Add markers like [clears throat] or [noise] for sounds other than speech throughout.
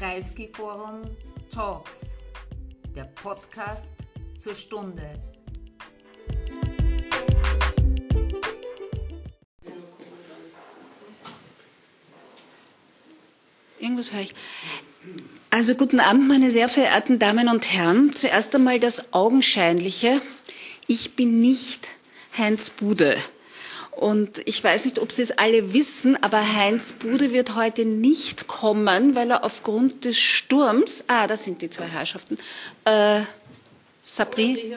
Kreisky Forum Talks, der Podcast zur Stunde. Irgendwas höre ich. Also guten Abend, meine sehr verehrten Damen und Herren. Zuerst einmal das Augenscheinliche. Ich bin nicht Heinz Bude. Und ich weiß nicht, ob Sie es alle wissen, aber Heinz Bude wird heute nicht kommen, weil er aufgrund des Sturms, ah, da sind die zwei Herrschaften, äh, Sabri,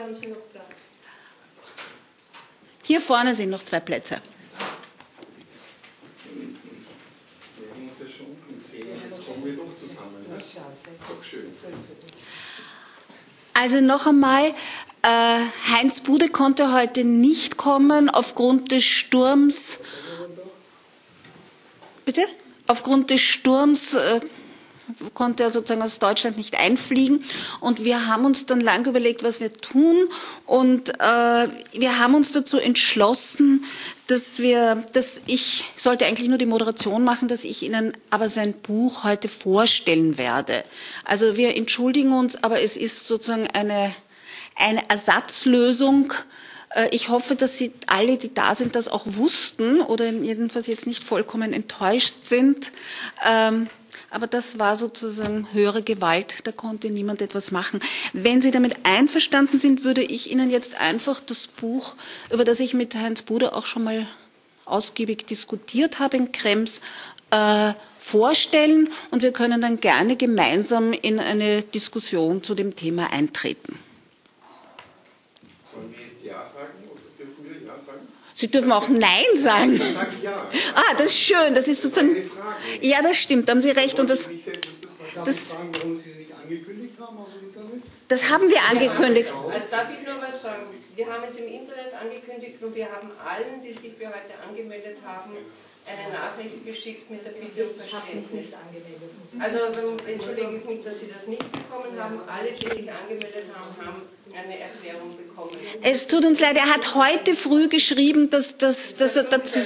hier vorne sind noch zwei Plätze. Also noch einmal, Heinz Bude konnte heute nicht kommen aufgrund des Sturms. Bitte? Aufgrund des Sturms äh, konnte er sozusagen aus Deutschland nicht einfliegen. Und wir haben uns dann lang überlegt, was wir tun. Und äh, wir haben uns dazu entschlossen, dass wir, dass ich sollte eigentlich nur die Moderation machen, dass ich Ihnen aber sein Buch heute vorstellen werde. Also wir entschuldigen uns, aber es ist sozusagen eine eine Ersatzlösung. Äh, ich hoffe, dass Sie alle, die da sind, das auch wussten oder jedenfalls jetzt nicht vollkommen enttäuscht sind. Ähm, aber das war sozusagen höhere Gewalt, da konnte niemand etwas machen. Wenn Sie damit einverstanden sind, würde ich Ihnen jetzt einfach das Buch, über das ich mit Heinz Buder auch schon mal ausgiebig diskutiert habe in Krems, äh, vorstellen und wir können dann gerne gemeinsam in eine Diskussion zu dem Thema eintreten. Sie dürfen auch Nein sagen. Dann sage ich ja. Ah, das ist schön. Das ist sozusagen. Ja, das stimmt. Da haben Sie recht. Und das, Darf ich das- fragen, warum Sie es nicht angekündigt haben? Mit damit? das haben wir angekündigt. Also darf ich nur was sagen? Wir haben es im Internet angekündigt und wir haben allen, die sich für heute angemeldet haben, eine Nachricht geschickt mit der Bitte um Verständnis. Also entschuldige ich mich, dass Sie das nicht bekommen haben. Alle, die sich angemeldet haben, haben eine Erklärung bekommen. Es tut uns leid. Er hat heute früh geschrieben, dass, dass, dass, er dazu,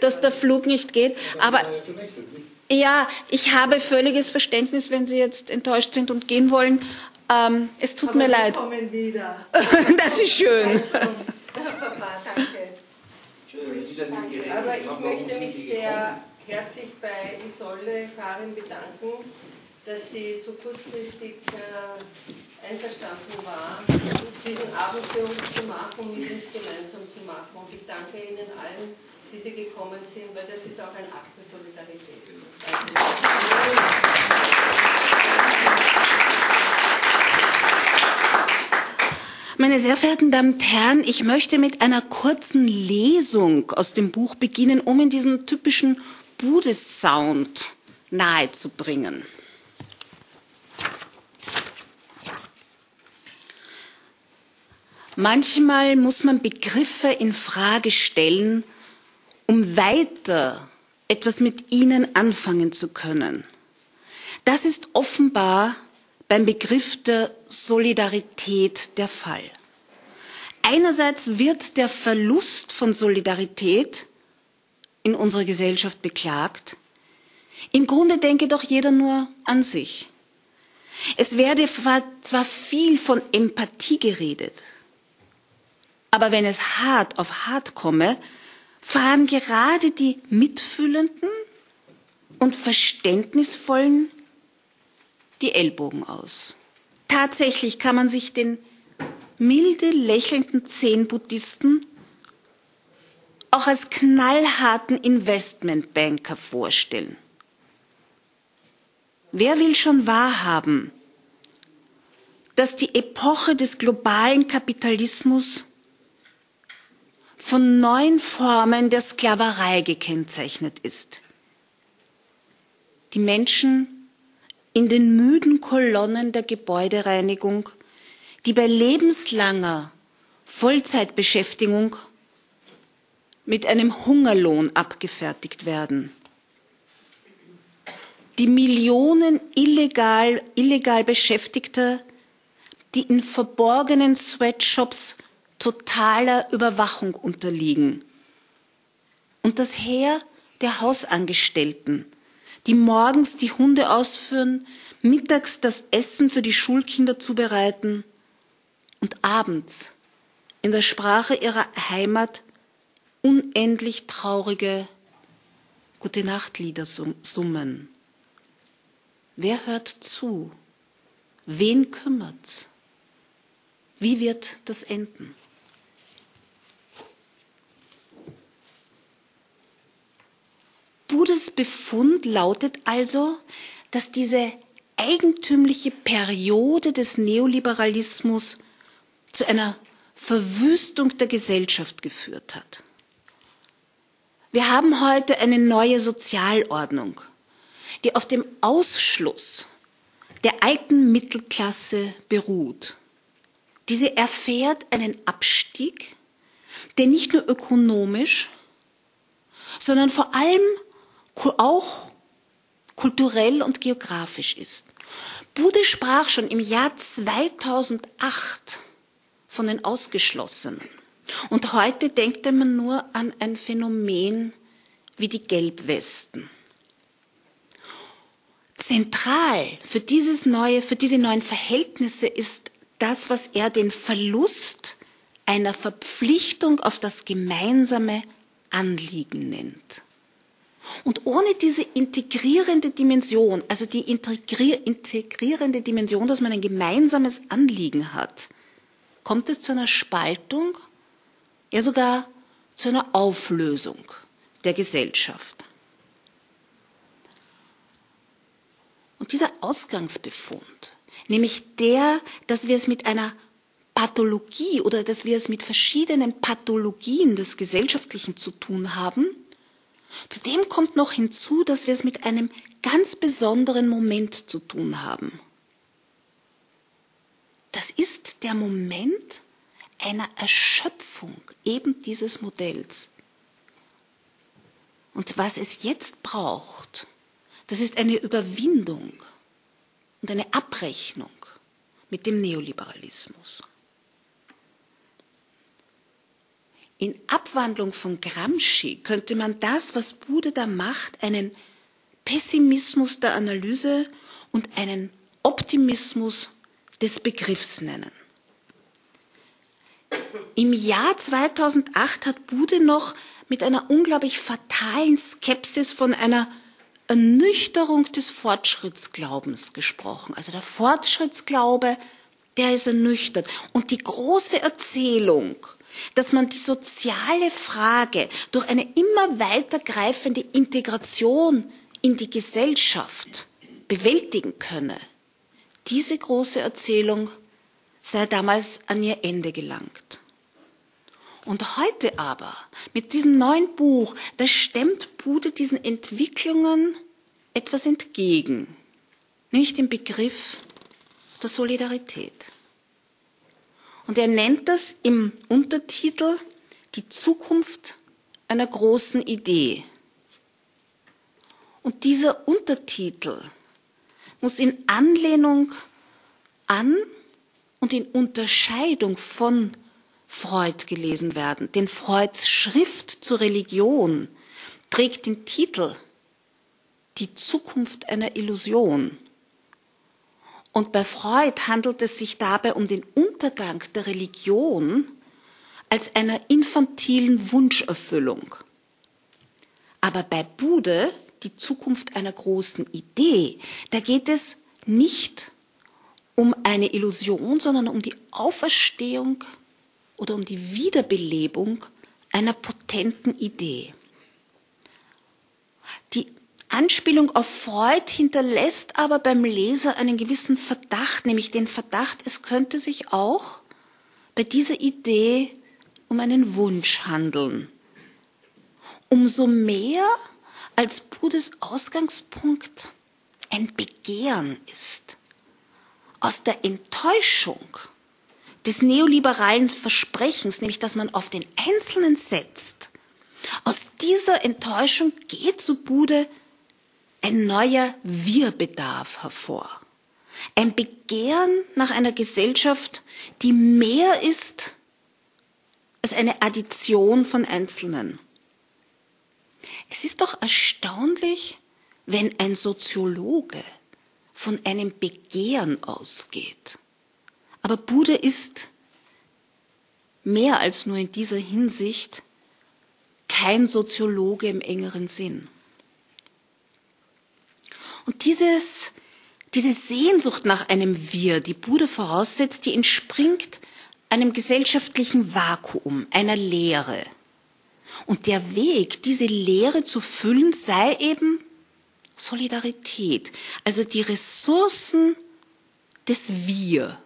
dass der Flug nicht geht. Aber ja, ich habe völliges Verständnis, wenn Sie jetzt enttäuscht sind und gehen wollen. Ähm, es tut mir leid. kommen wieder. [laughs] Das ist schön. [laughs] Papa, danke. Wenn Sie dann nicht geredet Aber ich möchte mich sehr herzlich bei Isolde Karin bedanken, dass sie so kurzfristig äh, einverstanden war, diesen Abend für uns zu machen, mit uns gemeinsam zu machen. Und ich danke Ihnen allen, die Sie gekommen sind, weil das ist auch ein Akt der Solidarität. Danke. Meine sehr verehrten Damen und Herren, ich möchte mit einer kurzen Lesung aus dem Buch beginnen, um in diesen typischen Bude-Sound nahezubringen. Manchmal muss man Begriffe in Frage stellen, um weiter etwas mit ihnen anfangen zu können. Das ist offenbar beim Begriff der Solidarität der Fall. Einerseits wird der Verlust von Solidarität in unserer Gesellschaft beklagt. Im Grunde denke doch jeder nur an sich. Es werde zwar viel von Empathie geredet, aber wenn es hart auf hart komme, fahren gerade die mitfühlenden und verständnisvollen die Ellbogen aus. Tatsächlich kann man sich den milde lächelnden Zen-Buddhisten auch als knallharten Investmentbanker vorstellen. Wer will schon wahrhaben, dass die Epoche des globalen Kapitalismus von neuen Formen der Sklaverei gekennzeichnet ist? Die Menschen in den müden Kolonnen der Gebäudereinigung, die bei lebenslanger Vollzeitbeschäftigung mit einem Hungerlohn abgefertigt werden. Die Millionen illegal, illegal Beschäftigter, die in verborgenen Sweatshops totaler Überwachung unterliegen. Und das Heer der Hausangestellten, die morgens die Hunde ausführen, mittags das Essen für die Schulkinder zubereiten und abends in der Sprache ihrer Heimat unendlich traurige Gute Nacht Lieder summen. Wer hört zu? Wen kümmert's? Wie wird das enden? Budes Befund lautet also, dass diese eigentümliche Periode des Neoliberalismus zu einer Verwüstung der Gesellschaft geführt hat. Wir haben heute eine neue Sozialordnung, die auf dem Ausschluss der alten Mittelklasse beruht. Diese erfährt einen Abstieg, der nicht nur ökonomisch, sondern vor allem auch kulturell und geografisch ist. Bude sprach schon im Jahr 2008 von den Ausgeschlossenen. Und heute denkt man nur an ein Phänomen wie die Gelbwesten. Zentral für dieses neue, für diese neuen Verhältnisse ist das, was er den Verlust einer Verpflichtung auf das gemeinsame Anliegen nennt. Und ohne diese integrierende Dimension, also die integrierende Dimension, dass man ein gemeinsames Anliegen hat, kommt es zu einer Spaltung, ja sogar zu einer Auflösung der Gesellschaft. Und dieser Ausgangsbefund, nämlich der, dass wir es mit einer Pathologie oder dass wir es mit verschiedenen Pathologien des Gesellschaftlichen zu tun haben, Zudem kommt noch hinzu, dass wir es mit einem ganz besonderen Moment zu tun haben. Das ist der Moment einer Erschöpfung eben dieses Modells. Und was es jetzt braucht, das ist eine Überwindung und eine Abrechnung mit dem Neoliberalismus. In Abwandlung von Gramsci könnte man das, was Bude da macht, einen Pessimismus der Analyse und einen Optimismus des Begriffs nennen. Im Jahr 2008 hat Bude noch mit einer unglaublich fatalen Skepsis von einer Ernüchterung des Fortschrittsglaubens gesprochen. Also der Fortschrittsglaube, der ist ernüchtert. Und die große Erzählung dass man die soziale Frage durch eine immer weitergreifende Integration in die Gesellschaft bewältigen könne. Diese große Erzählung sei damals an ihr Ende gelangt. Und heute aber, mit diesem neuen Buch, da stemmt Bude diesen Entwicklungen etwas entgegen, nämlich den Begriff der Solidarität. Und er nennt das im Untertitel die Zukunft einer großen Idee. Und dieser Untertitel muss in Anlehnung an und in Unterscheidung von Freud gelesen werden. Denn Freuds Schrift zur Religion trägt den Titel Die Zukunft einer Illusion. Und bei Freud handelt es sich dabei um den Untergang der Religion als einer infantilen Wunscherfüllung. Aber bei Bude, die Zukunft einer großen Idee, da geht es nicht um eine Illusion, sondern um die Auferstehung oder um die Wiederbelebung einer potenten Idee. Die Anspielung auf Freud hinterlässt aber beim Leser einen gewissen Verdacht, nämlich den Verdacht, es könnte sich auch bei dieser Idee um einen Wunsch handeln. Umso mehr als Buddhas Ausgangspunkt ein Begehren ist. Aus der Enttäuschung des neoliberalen Versprechens, nämlich dass man auf den Einzelnen setzt, aus dieser Enttäuschung geht zu Bude ein neuer Wir-Bedarf hervor. Ein Begehren nach einer Gesellschaft, die mehr ist als eine Addition von Einzelnen. Es ist doch erstaunlich, wenn ein Soziologe von einem Begehren ausgeht. Aber Bude ist mehr als nur in dieser Hinsicht kein Soziologe im engeren Sinn. Und dieses, diese Sehnsucht nach einem Wir, die Bude voraussetzt, die entspringt einem gesellschaftlichen Vakuum, einer Leere. Und der Weg, diese Leere zu füllen, sei eben Solidarität, also die Ressourcen des Wir.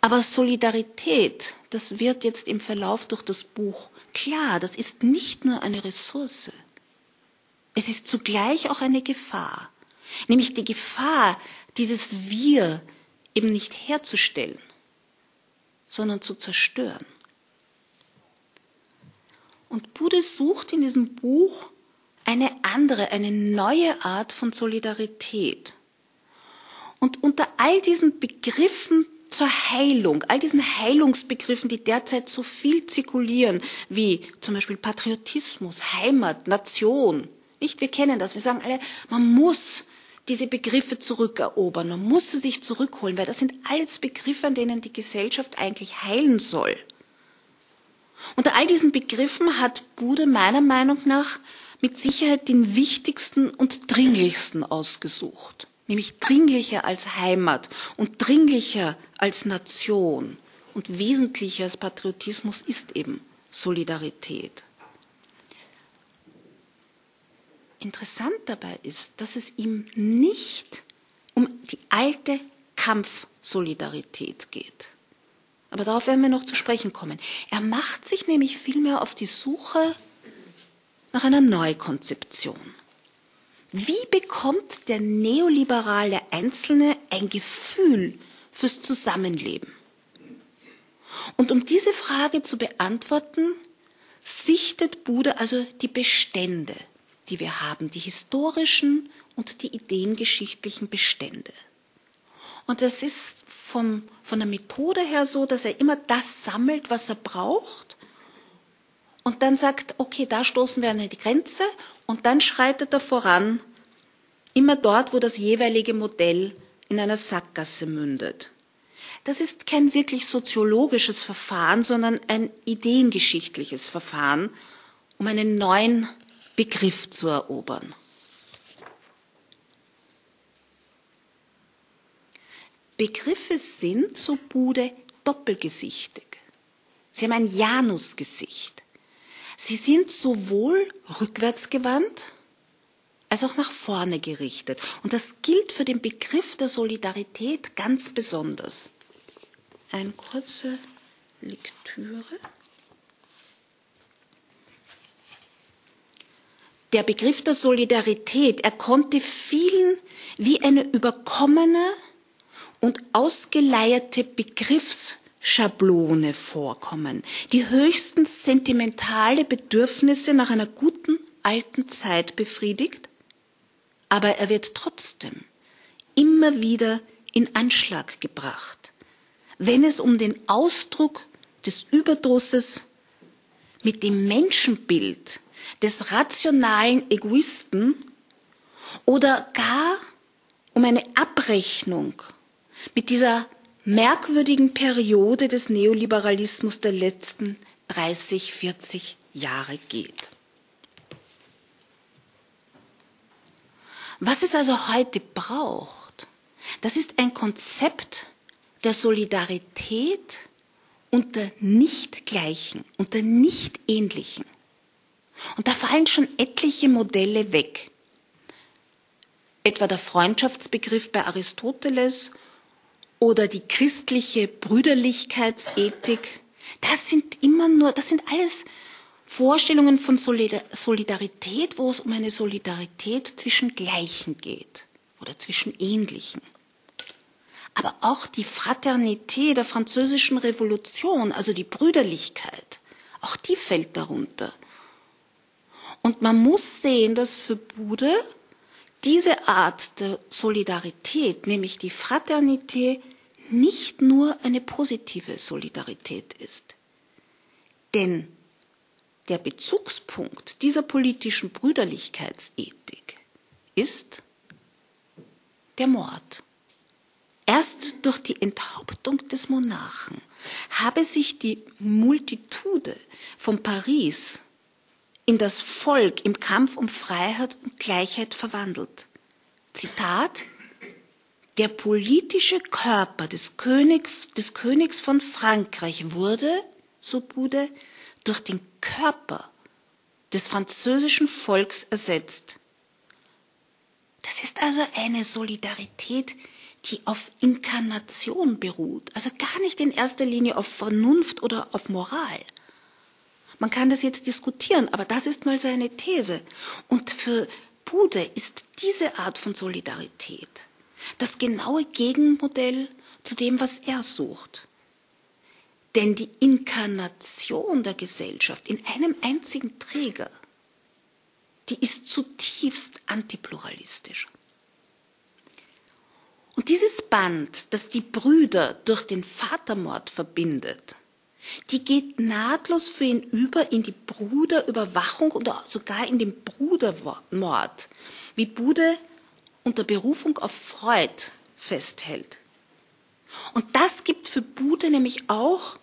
Aber Solidarität, das wird jetzt im Verlauf durch das Buch klar, das ist nicht nur eine Ressource. Es ist zugleich auch eine Gefahr, nämlich die Gefahr, dieses Wir eben nicht herzustellen, sondern zu zerstören. Und Bude sucht in diesem Buch eine andere, eine neue Art von Solidarität. Und unter all diesen Begriffen zur Heilung, all diesen Heilungsbegriffen, die derzeit so viel zirkulieren, wie zum Beispiel Patriotismus, Heimat, Nation. Nicht, wir kennen das. Wir sagen alle, man muss diese Begriffe zurückerobern, man muss sie sich zurückholen, weil das sind alles Begriffe, an denen die Gesellschaft eigentlich heilen soll. Unter all diesen Begriffen hat Bude meiner Meinung nach mit Sicherheit den wichtigsten und dringlichsten ausgesucht nämlich dringlicher als Heimat und dringlicher als Nation und wesentlicher als Patriotismus ist eben Solidarität. Interessant dabei ist, dass es ihm nicht um die alte Kampfsolidarität geht. Aber darauf werden wir noch zu sprechen kommen. Er macht sich nämlich vielmehr auf die Suche nach einer Neukonzeption. Wie bekommt der neoliberale Einzelne ein Gefühl fürs Zusammenleben? Und um diese Frage zu beantworten, sichtet Bude also die Bestände, die wir haben, die historischen und die ideengeschichtlichen Bestände. Und das ist vom, von der Methode her so, dass er immer das sammelt, was er braucht und dann sagt, okay, da stoßen wir an die Grenze und dann schreitet er voran, immer dort, wo das jeweilige Modell in einer Sackgasse mündet. Das ist kein wirklich soziologisches Verfahren, sondern ein ideengeschichtliches Verfahren, um einen neuen Begriff zu erobern. Begriffe sind, so Bude, doppelgesichtig. Sie haben ein Janusgesicht. Sie sind sowohl rückwärtsgewandt als auch nach vorne gerichtet. Und das gilt für den Begriff der Solidarität ganz besonders. Eine kurze Lektüre. Der Begriff der Solidarität, er konnte vielen wie eine überkommene und ausgeleierte Begriffs Schablone vorkommen, die höchstens sentimentale Bedürfnisse nach einer guten alten Zeit befriedigt, aber er wird trotzdem immer wieder in Anschlag gebracht, wenn es um den Ausdruck des Überdrusses mit dem Menschenbild des rationalen Egoisten oder gar um eine Abrechnung mit dieser merkwürdigen Periode des Neoliberalismus der letzten 30, 40 Jahre geht. Was es also heute braucht, das ist ein Konzept der Solidarität unter Nichtgleichen, unter Nichtähnlichen. Und da fallen schon etliche Modelle weg. Etwa der Freundschaftsbegriff bei Aristoteles oder die christliche Brüderlichkeitsethik, das sind immer nur, das sind alles Vorstellungen von Solidarität, wo es um eine Solidarität zwischen Gleichen geht oder zwischen Ähnlichen. Aber auch die Fraternité der französischen Revolution, also die Brüderlichkeit, auch die fällt darunter. Und man muss sehen, dass für Bude diese Art der Solidarität, nämlich die Fraternität, nicht nur eine positive Solidarität ist. Denn der Bezugspunkt dieser politischen Brüderlichkeitsethik ist der Mord. Erst durch die Enthauptung des Monarchen habe sich die Multitude von Paris in das Volk im Kampf um Freiheit und Gleichheit verwandelt. Zitat Der politische Körper des Königs, des Königs von Frankreich wurde, so Bude, durch den Körper des französischen Volks ersetzt. Das ist also eine Solidarität, die auf Inkarnation beruht, also gar nicht in erster Linie auf Vernunft oder auf Moral. Man kann das jetzt diskutieren, aber das ist mal seine These. Und für Bude ist diese Art von Solidarität das genaue Gegenmodell zu dem, was er sucht. Denn die Inkarnation der Gesellschaft in einem einzigen Träger, die ist zutiefst antipluralistisch. Und dieses Band, das die Brüder durch den Vatermord verbindet, die geht nahtlos für ihn über in die Bruderüberwachung oder sogar in den Brudermord, wie Bude unter Berufung auf Freud festhält. Und das gibt für Bude nämlich auch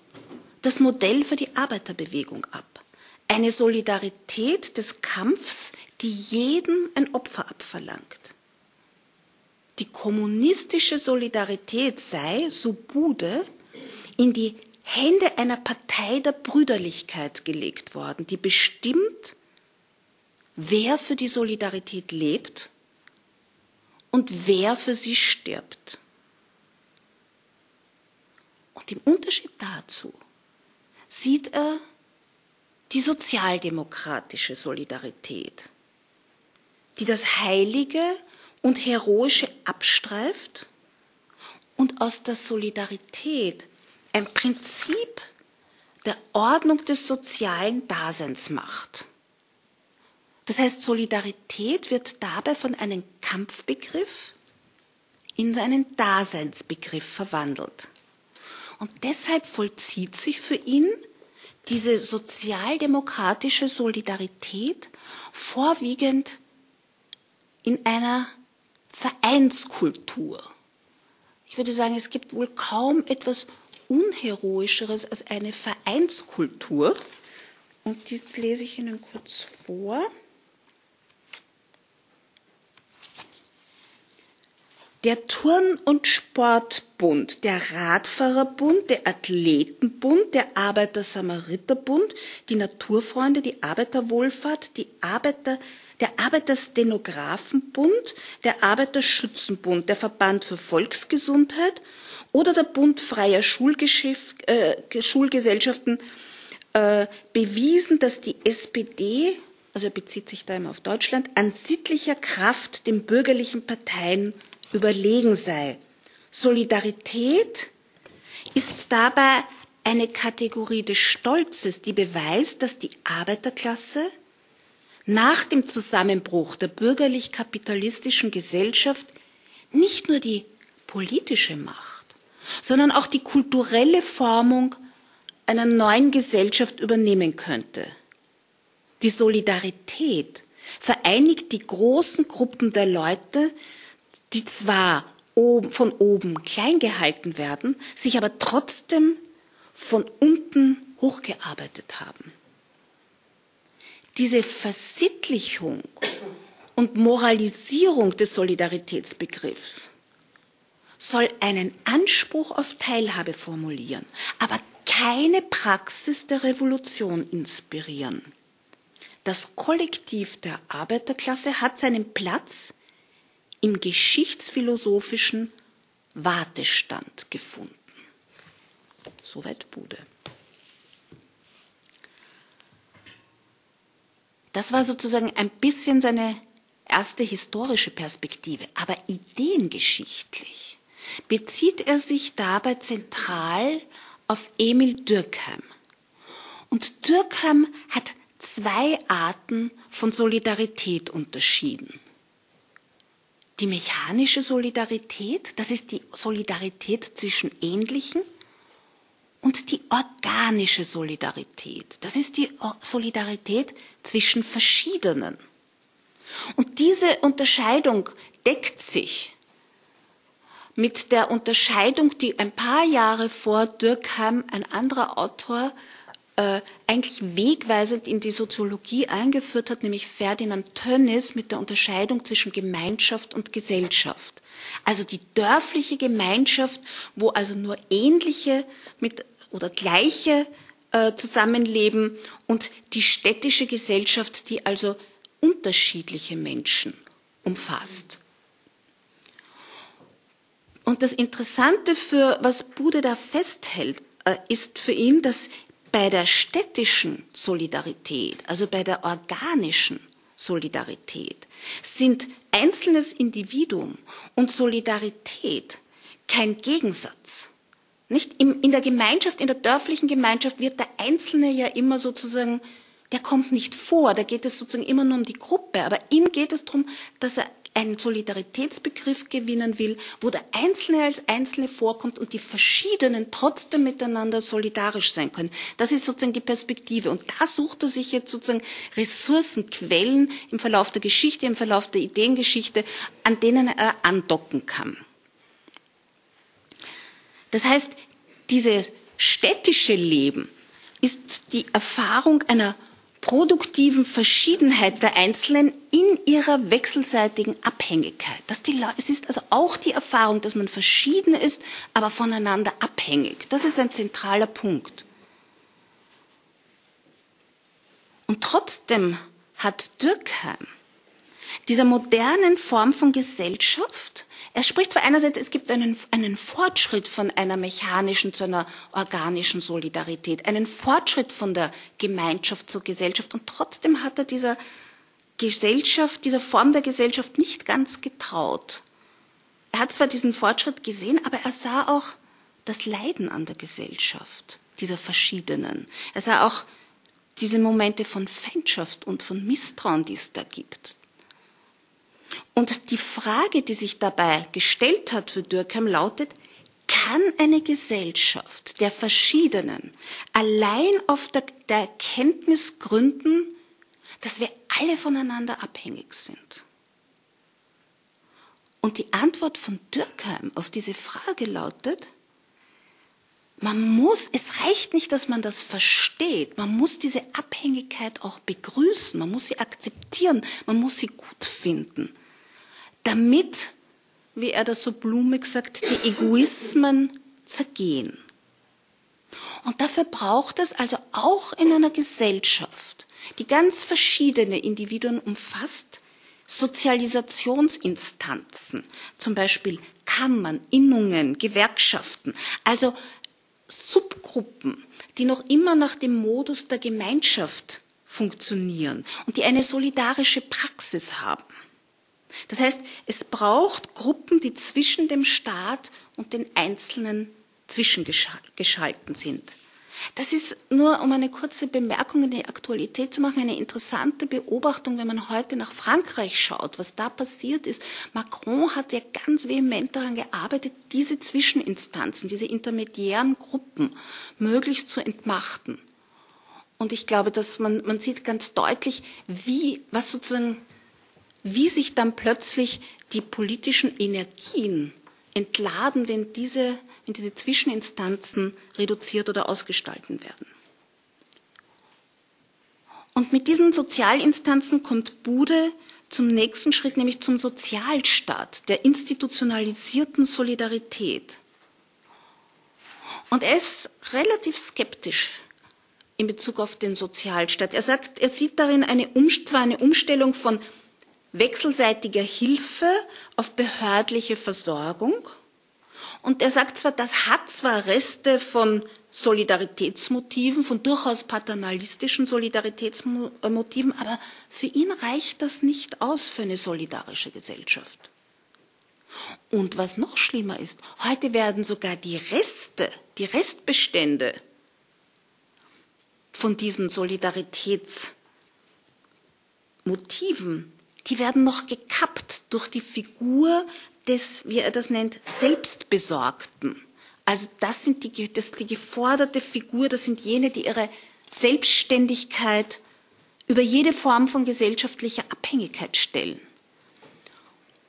das Modell für die Arbeiterbewegung ab. Eine Solidarität des Kampfs, die jedem ein Opfer abverlangt. Die kommunistische Solidarität sei, so Bude, in die Hände einer Partei der Brüderlichkeit gelegt worden, die bestimmt, wer für die Solidarität lebt und wer für sie stirbt. Und im Unterschied dazu sieht er die sozialdemokratische Solidarität, die das Heilige und Heroische abstreift und aus der Solidarität ein Prinzip der Ordnung des sozialen Daseins macht. Das heißt, Solidarität wird dabei von einem Kampfbegriff in einen Daseinsbegriff verwandelt. Und deshalb vollzieht sich für ihn diese sozialdemokratische Solidarität vorwiegend in einer Vereinskultur. Ich würde sagen, es gibt wohl kaum etwas Unheroischeres als eine Vereinskultur. Und dies lese ich Ihnen kurz vor. Der Turn- und Sportbund, der Radfahrerbund, der Athletenbund, der Arbeiter-Samariterbund, die Naturfreunde, die Arbeiterwohlfahrt, die Arbeiter, der Arbeiterstenografenbund, der Arbeiterschützenbund, der Verband für Volksgesundheit oder der Bund freier äh, Schulgesellschaften äh, bewiesen, dass die SPD, also er bezieht sich da immer auf Deutschland, an sittlicher Kraft den bürgerlichen Parteien überlegen sei. Solidarität ist dabei eine Kategorie des Stolzes, die beweist, dass die Arbeiterklasse nach dem Zusammenbruch der bürgerlich-kapitalistischen Gesellschaft nicht nur die politische Macht, sondern auch die kulturelle Formung einer neuen Gesellschaft übernehmen könnte. Die Solidarität vereinigt die großen Gruppen der Leute, die zwar von oben klein gehalten werden, sich aber trotzdem von unten hochgearbeitet haben. Diese Versittlichung und Moralisierung des Solidaritätsbegriffs soll einen Anspruch auf Teilhabe formulieren, aber keine Praxis der Revolution inspirieren. Das Kollektiv der Arbeiterklasse hat seinen Platz im geschichtsphilosophischen Wartestand gefunden. Soweit Bude. Das war sozusagen ein bisschen seine erste historische Perspektive, aber ideengeschichtlich bezieht er sich dabei zentral auf Emil Dürkheim. Und Dürkheim hat zwei Arten von Solidarität unterschieden. Die mechanische Solidarität, das ist die Solidarität zwischen Ähnlichen und die organische Solidarität, das ist die Solidarität zwischen Verschiedenen. Und diese Unterscheidung deckt sich mit der Unterscheidung, die ein paar Jahre vor Dürkheim ein anderer Autor eigentlich wegweisend in die Soziologie eingeführt hat, nämlich Ferdinand Tönnies mit der Unterscheidung zwischen Gemeinschaft und Gesellschaft. Also die dörfliche Gemeinschaft, wo also nur ähnliche mit, oder gleiche äh, zusammenleben und die städtische Gesellschaft, die also unterschiedliche Menschen umfasst. Und das Interessante für was Bude da festhält, äh, ist für ihn, dass bei der städtischen Solidarität, also bei der organischen Solidarität, sind einzelnes Individuum und Solidarität kein Gegensatz. Nicht in der Gemeinschaft, in der dörflichen Gemeinschaft wird der Einzelne ja immer sozusagen, der kommt nicht vor, da geht es sozusagen immer nur um die Gruppe, aber ihm geht es darum, dass er einen Solidaritätsbegriff gewinnen will, wo der Einzelne als Einzelne vorkommt und die Verschiedenen trotzdem miteinander solidarisch sein können. Das ist sozusagen die Perspektive. Und da sucht er sich jetzt sozusagen Ressourcen, Quellen im Verlauf der Geschichte, im Verlauf der Ideengeschichte, an denen er andocken kann. Das heißt, dieses städtische Leben ist die Erfahrung einer produktiven Verschiedenheit der Einzelnen in ihrer wechselseitigen Abhängigkeit. Dass die, es ist also auch die Erfahrung, dass man verschieden ist, aber voneinander abhängig. Das ist ein zentraler Punkt. Und trotzdem hat Dürkheim dieser modernen Form von Gesellschaft er spricht zwar einerseits, es gibt einen, einen Fortschritt von einer mechanischen zu einer organischen Solidarität, einen Fortschritt von der Gemeinschaft zur Gesellschaft und trotzdem hat er dieser Gesellschaft, dieser Form der Gesellschaft nicht ganz getraut. Er hat zwar diesen Fortschritt gesehen, aber er sah auch das Leiden an der Gesellschaft, dieser Verschiedenen. Er sah auch diese Momente von Feindschaft und von Misstrauen, die es da gibt. Und die Frage, die sich dabei gestellt hat für Dürkheim, lautet, kann eine Gesellschaft der Verschiedenen allein auf der, der Erkenntnis gründen, dass wir alle voneinander abhängig sind? Und die Antwort von Dürkheim auf diese Frage lautet, man muss, es reicht nicht, dass man das versteht, man muss diese Abhängigkeit auch begrüßen, man muss sie akzeptieren, man muss sie gut finden damit, wie er das so blumig sagt, die Egoismen zergehen. Und dafür braucht es also auch in einer Gesellschaft, die ganz verschiedene Individuen umfasst, Sozialisationsinstanzen, zum Beispiel Kammern, Innungen, Gewerkschaften, also Subgruppen, die noch immer nach dem Modus der Gemeinschaft funktionieren und die eine solidarische Praxis haben. Das heißt, es braucht Gruppen, die zwischen dem Staat und den Einzelnen zwischengeschalten sind. Das ist nur, um eine kurze Bemerkung in die Aktualität zu machen, eine interessante Beobachtung, wenn man heute nach Frankreich schaut, was da passiert ist. Macron hat ja ganz vehement daran gearbeitet, diese Zwischeninstanzen, diese intermediären Gruppen möglichst zu entmachten. Und ich glaube, dass man, man sieht ganz deutlich, wie, was sozusagen wie sich dann plötzlich die politischen Energien entladen, wenn diese, wenn diese Zwischeninstanzen reduziert oder ausgestalten werden. Und mit diesen Sozialinstanzen kommt Bude zum nächsten Schritt, nämlich zum Sozialstaat, der institutionalisierten Solidarität. Und er ist relativ skeptisch in Bezug auf den Sozialstaat. Er sagt, er sieht darin eine, zwar eine Umstellung von wechselseitiger Hilfe auf behördliche Versorgung. Und er sagt zwar, das hat zwar Reste von Solidaritätsmotiven, von durchaus paternalistischen Solidaritätsmotiven, aber für ihn reicht das nicht aus für eine solidarische Gesellschaft. Und was noch schlimmer ist, heute werden sogar die Reste, die Restbestände von diesen Solidaritätsmotiven die werden noch gekappt durch die Figur des, wie er das nennt, Selbstbesorgten. Also das sind die, das die geforderte Figur, das sind jene, die ihre Selbstständigkeit über jede Form von gesellschaftlicher Abhängigkeit stellen.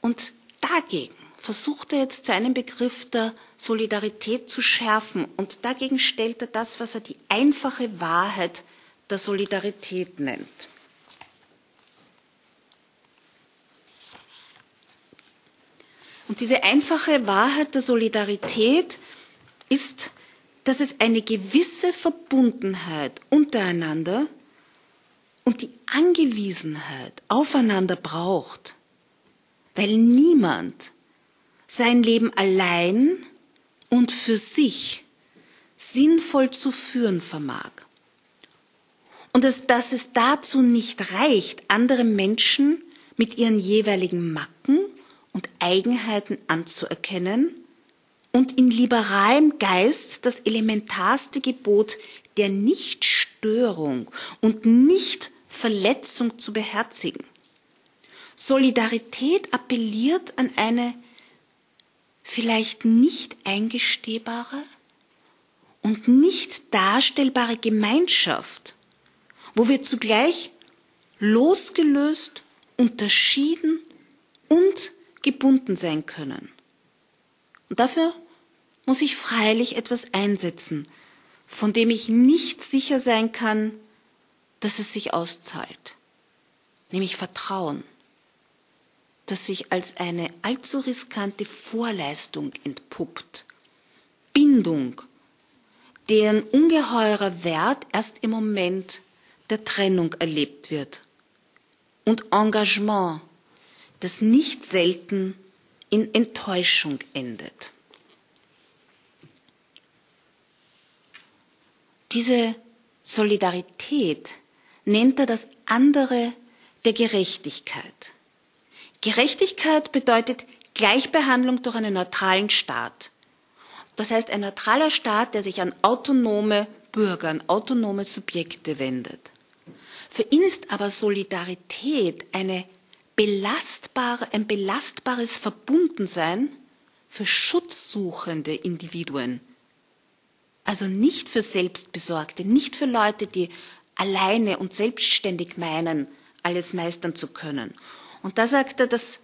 Und dagegen versucht er jetzt seinen Begriff der Solidarität zu schärfen und dagegen stellt er das, was er die einfache Wahrheit der Solidarität nennt. Und diese einfache Wahrheit der Solidarität ist, dass es eine gewisse Verbundenheit untereinander und die Angewiesenheit aufeinander braucht, weil niemand sein Leben allein und für sich sinnvoll zu führen vermag. Und dass, dass es dazu nicht reicht, andere Menschen mit ihren jeweiligen Macken und Eigenheiten anzuerkennen und in liberalem Geist das elementarste Gebot der Nichtstörung und Nichtverletzung zu beherzigen. Solidarität appelliert an eine vielleicht nicht eingestehbare und nicht darstellbare Gemeinschaft, wo wir zugleich losgelöst, unterschieden und gebunden sein können. Und dafür muss ich freilich etwas einsetzen, von dem ich nicht sicher sein kann, dass es sich auszahlt, nämlich Vertrauen, das sich als eine allzu riskante Vorleistung entpuppt, Bindung, deren ungeheurer Wert erst im Moment der Trennung erlebt wird, und Engagement, das nicht selten in Enttäuschung endet. Diese Solidarität nennt er das andere der Gerechtigkeit. Gerechtigkeit bedeutet Gleichbehandlung durch einen neutralen Staat. Das heißt, ein neutraler Staat, der sich an autonome Bürger, an autonome Subjekte wendet. Für ihn ist aber Solidarität eine belastbare, ein belastbares Verbundensein für schutzsuchende Individuen. Also nicht für Selbstbesorgte, nicht für Leute, die alleine und selbstständig meinen, alles meistern zu können. Und da sagt er, das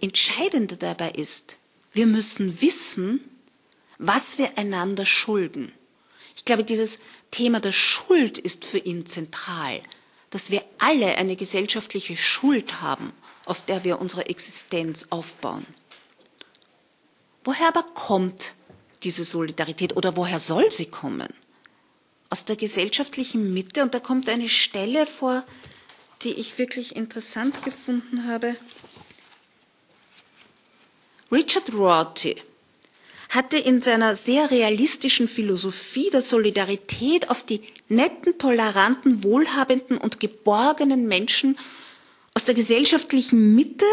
Entscheidende dabei ist, wir müssen wissen, was wir einander schulden. Ich glaube, dieses Thema der Schuld ist für ihn zentral, dass wir alle eine gesellschaftliche Schuld haben auf der wir unsere Existenz aufbauen. Woher aber kommt diese Solidarität oder woher soll sie kommen? Aus der gesellschaftlichen Mitte und da kommt eine Stelle vor, die ich wirklich interessant gefunden habe. Richard Rorty hatte in seiner sehr realistischen Philosophie der Solidarität auf die netten, toleranten, wohlhabenden und geborgenen Menschen aus der gesellschaftlichen Mitte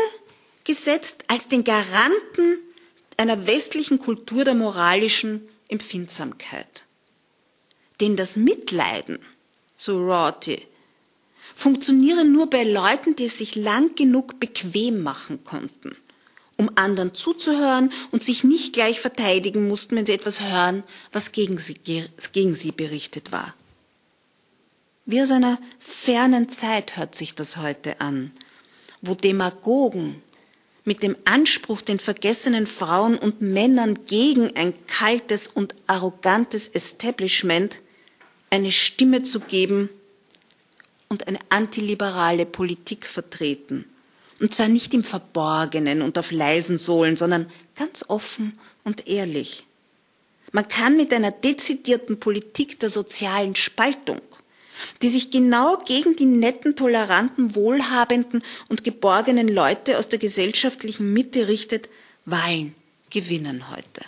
gesetzt als den Garanten einer westlichen Kultur der moralischen Empfindsamkeit. Denn das Mitleiden, so Rorty, funktioniere nur bei Leuten, die es sich lang genug bequem machen konnten, um anderen zuzuhören und sich nicht gleich verteidigen mussten, wenn sie etwas hören, was gegen sie, gegen sie berichtet war. Wie aus einer fernen Zeit hört sich das heute an, wo Demagogen mit dem Anspruch, den vergessenen Frauen und Männern gegen ein kaltes und arrogantes Establishment eine Stimme zu geben und eine antiliberale Politik vertreten. Und zwar nicht im Verborgenen und auf leisen Sohlen, sondern ganz offen und ehrlich. Man kann mit einer dezidierten Politik der sozialen Spaltung die sich genau gegen die netten, toleranten, wohlhabenden und geborgenen Leute aus der gesellschaftlichen Mitte richtet, Wahlen gewinnen heute.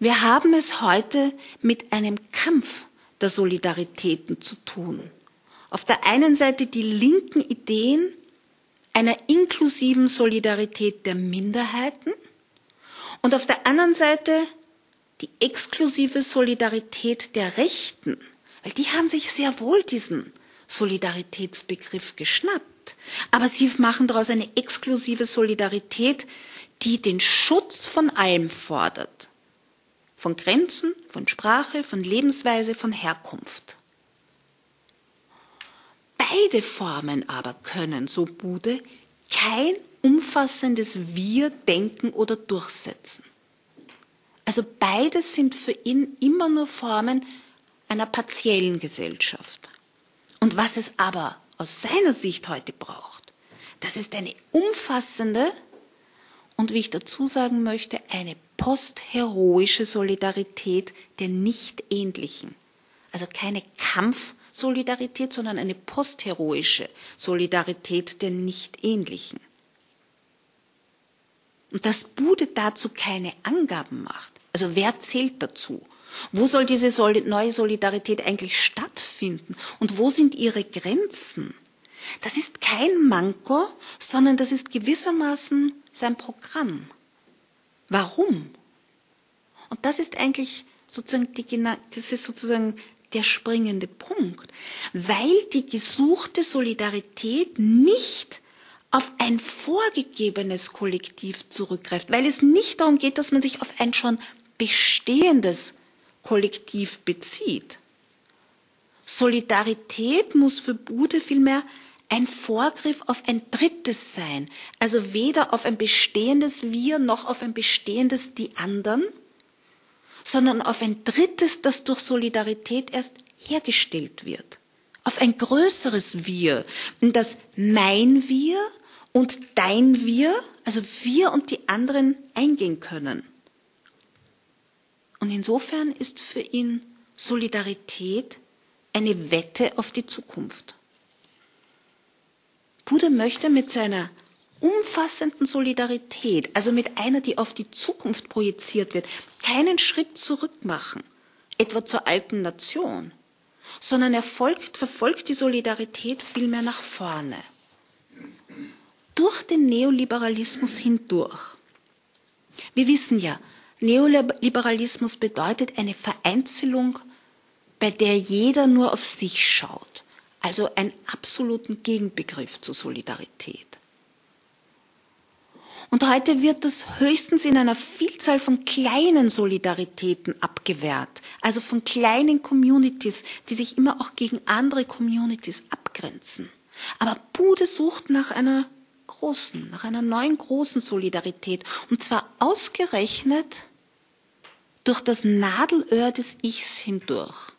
Wir haben es heute mit einem Kampf der Solidaritäten zu tun. Auf der einen Seite die linken Ideen einer inklusiven Solidarität der Minderheiten und auf der anderen Seite die exklusive Solidarität der Rechten, weil die haben sich sehr wohl diesen Solidaritätsbegriff geschnappt. Aber sie machen daraus eine exklusive Solidarität, die den Schutz von allem fordert. von Grenzen, von Sprache, von Lebensweise, von Herkunft. Beide Formen aber können, so Bude, kein umfassendes Wir denken oder durchsetzen. Also beides sind für ihn immer nur Formen einer partiellen Gesellschaft. Und was es aber aus seiner Sicht heute braucht, das ist eine umfassende und, wie ich dazu sagen möchte, eine postheroische Solidarität der Nichtähnlichen. Also keine Kampfsolidarität, sondern eine postheroische Solidarität der Nichtähnlichen. Und dass Bude dazu keine Angaben macht, also wer zählt dazu? Wo soll diese neue Solidarität eigentlich stattfinden? Und wo sind ihre Grenzen? Das ist kein Manko, sondern das ist gewissermaßen sein Programm. Warum? Und das ist eigentlich sozusagen, die, das ist sozusagen der springende Punkt, weil die gesuchte Solidarität nicht auf ein vorgegebenes Kollektiv zurückgreift, weil es nicht darum geht, dass man sich auf ein schon bestehendes Kollektiv bezieht. Solidarität muss für Bude vielmehr ein Vorgriff auf ein drittes sein, also weder auf ein bestehendes Wir noch auf ein bestehendes Die anderen, sondern auf ein drittes, das durch Solidarität erst hergestellt wird. Auf ein größeres Wir, das mein Wir und dein Wir, also wir und die anderen eingehen können. Und insofern ist für ihn Solidarität eine Wette auf die Zukunft. Buddha möchte mit seiner umfassenden Solidarität, also mit einer, die auf die Zukunft projiziert wird, keinen Schritt zurück machen, etwa zur alten Nation, sondern er folgt, verfolgt die Solidarität vielmehr nach vorne. Durch den Neoliberalismus hindurch. Wir wissen ja, Neoliberalismus bedeutet eine Vereinzelung, bei der jeder nur auf sich schaut, also einen absoluten Gegenbegriff zur Solidarität. Und heute wird das höchstens in einer Vielzahl von kleinen Solidaritäten abgewehrt, also von kleinen Communities, die sich immer auch gegen andere Communities abgrenzen. Aber Bude sucht nach einer großen, nach einer neuen großen Solidarität, und zwar ausgerechnet durch das Nadelöhr des Ichs hindurch.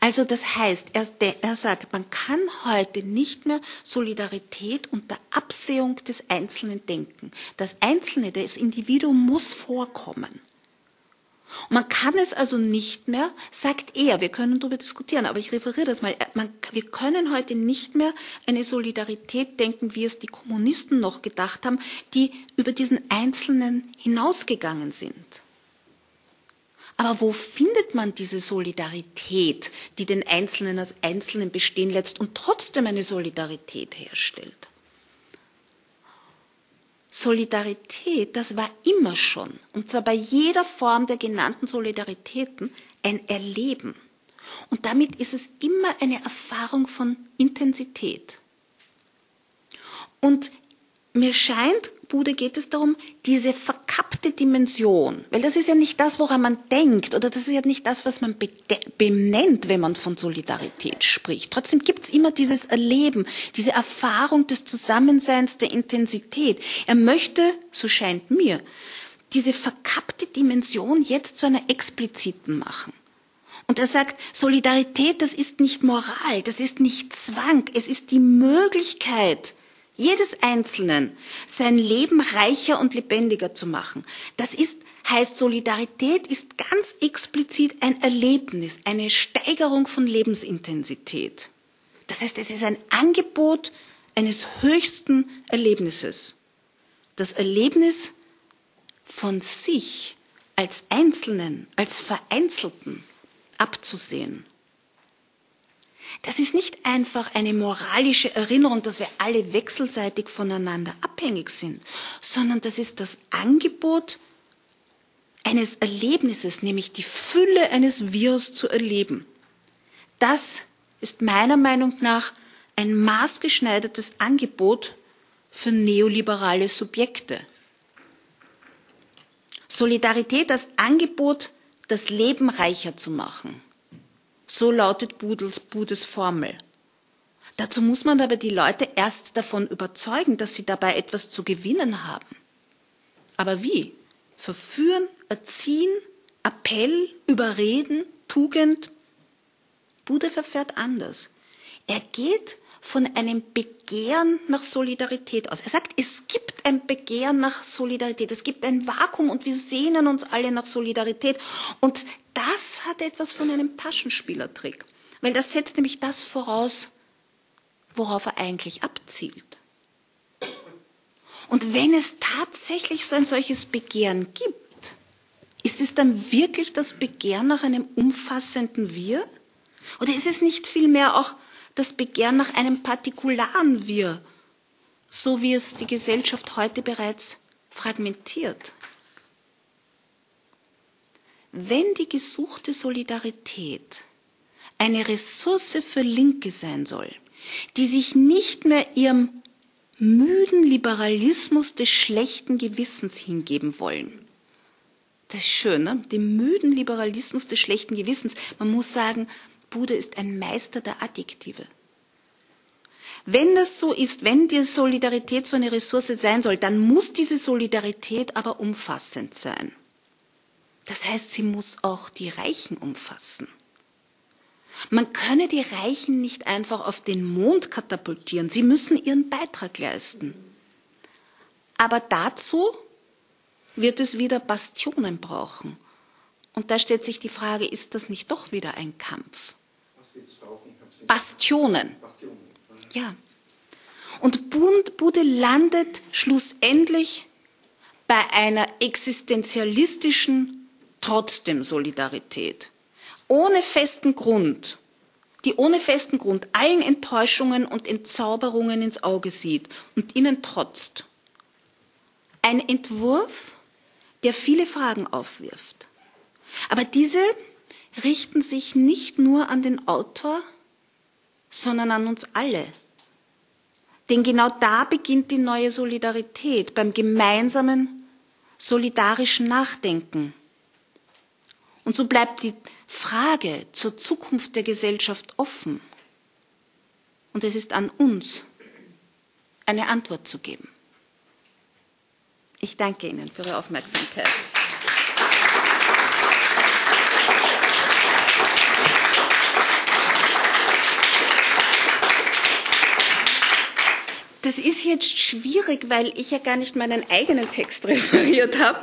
Also das heißt, er, er, sagt, man kann heute nicht mehr Solidarität unter Absehung des Einzelnen denken. Das Einzelne, das Individuum muss vorkommen. Und man kann es also nicht mehr, sagt er, wir können darüber diskutieren, aber ich referiere das mal, man, wir können heute nicht mehr eine Solidarität denken, wie es die Kommunisten noch gedacht haben, die über diesen Einzelnen hinausgegangen sind. Aber wo findet man diese Solidarität, die den Einzelnen als Einzelnen bestehen lässt und trotzdem eine Solidarität herstellt? Solidarität, das war immer schon, und zwar bei jeder Form der genannten Solidaritäten, ein Erleben. Und damit ist es immer eine Erfahrung von Intensität. Und mir scheint, Bude geht es darum, diese verkappte Dimension, weil das ist ja nicht das, woran man denkt, oder das ist ja nicht das, was man benennt, wenn man von Solidarität spricht. Trotzdem gibt's immer dieses Erleben, diese Erfahrung des Zusammenseins, der Intensität. Er möchte, so scheint mir, diese verkappte Dimension jetzt zu einer expliziten machen. Und er sagt, Solidarität, das ist nicht Moral, das ist nicht Zwang, es ist die Möglichkeit, jedes Einzelnen, sein Leben reicher und lebendiger zu machen. Das ist, heißt Solidarität ist ganz explizit ein Erlebnis, eine Steigerung von Lebensintensität. Das heißt, es ist ein Angebot eines höchsten Erlebnisses. Das Erlebnis von sich als Einzelnen, als Vereinzelten abzusehen das ist nicht einfach eine moralische Erinnerung, dass wir alle wechselseitig voneinander abhängig sind, sondern das ist das Angebot eines Erlebnisses, nämlich die Fülle eines Wirs zu erleben. Das ist meiner Meinung nach ein maßgeschneidertes Angebot für neoliberale Subjekte. Solidarität als Angebot, das Leben reicher zu machen. So lautet Budels, Budes Formel. Dazu muss man aber die Leute erst davon überzeugen, dass sie dabei etwas zu gewinnen haben. Aber wie? Verführen, erziehen, Appell, überreden, Tugend? Bude verfährt anders. Er geht von einem Begehren nach Solidarität aus. Er sagt, es gibt ein Begehren nach Solidarität, es gibt ein Vakuum und wir sehnen uns alle nach Solidarität. Und das hat etwas von einem Taschenspielertrick, weil das setzt nämlich das voraus, worauf er eigentlich abzielt. Und wenn es tatsächlich so ein solches Begehren gibt, ist es dann wirklich das Begehren nach einem umfassenden Wir? Oder ist es nicht vielmehr auch das Begehren nach einem partikularen Wir, so wie es die Gesellschaft heute bereits fragmentiert? Wenn die gesuchte Solidarität eine Ressource für Linke sein soll, die sich nicht mehr ihrem müden Liberalismus des schlechten Gewissens hingeben wollen. Das ist schön, ne? dem müden Liberalismus des schlechten Gewissens. Man muss sagen, Bude ist ein Meister der Adjektive. Wenn das so ist, wenn die Solidarität so eine Ressource sein soll, dann muss diese Solidarität aber umfassend sein. Das heißt, sie muss auch die Reichen umfassen. Man könne die Reichen nicht einfach auf den Mond katapultieren. Sie müssen ihren Beitrag leisten. Aber dazu wird es wieder Bastionen brauchen. Und da stellt sich die Frage, ist das nicht doch wieder ein Kampf? Bastionen. Ja. Und Bude landet schlussendlich bei einer existenzialistischen trotzdem Solidarität ohne festen Grund, die ohne festen Grund allen Enttäuschungen und Entzauberungen ins Auge sieht und ihnen trotzt. Ein Entwurf, der viele Fragen aufwirft. Aber diese richten sich nicht nur an den Autor, sondern an uns alle. Denn genau da beginnt die neue Solidarität, beim gemeinsamen solidarischen Nachdenken. Und so bleibt die Frage zur Zukunft der Gesellschaft offen. Und es ist an uns, eine Antwort zu geben. Ich danke Ihnen für Ihre Aufmerksamkeit. Das ist jetzt schwierig, weil ich ja gar nicht meinen eigenen Text [laughs] referiert habe.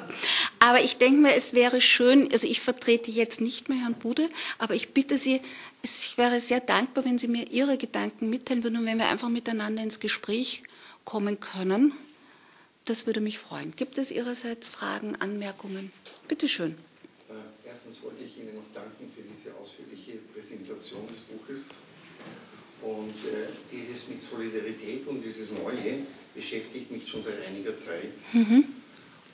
Aber ich denke mir, es wäre schön, also ich vertrete jetzt nicht mehr Herrn Bude, aber ich bitte Sie, ich wäre sehr dankbar, wenn Sie mir Ihre Gedanken mitteilen würden und wenn wir einfach miteinander ins Gespräch kommen können. Das würde mich freuen. Gibt es Ihrerseits Fragen, Anmerkungen? Bitte schön. Äh, erstens wollte ich Ihnen noch danken für diese ausführliche Präsentation des Buches. Und äh, dieses mit Solidarität und dieses Neue beschäftigt mich schon seit einiger Zeit. Mhm.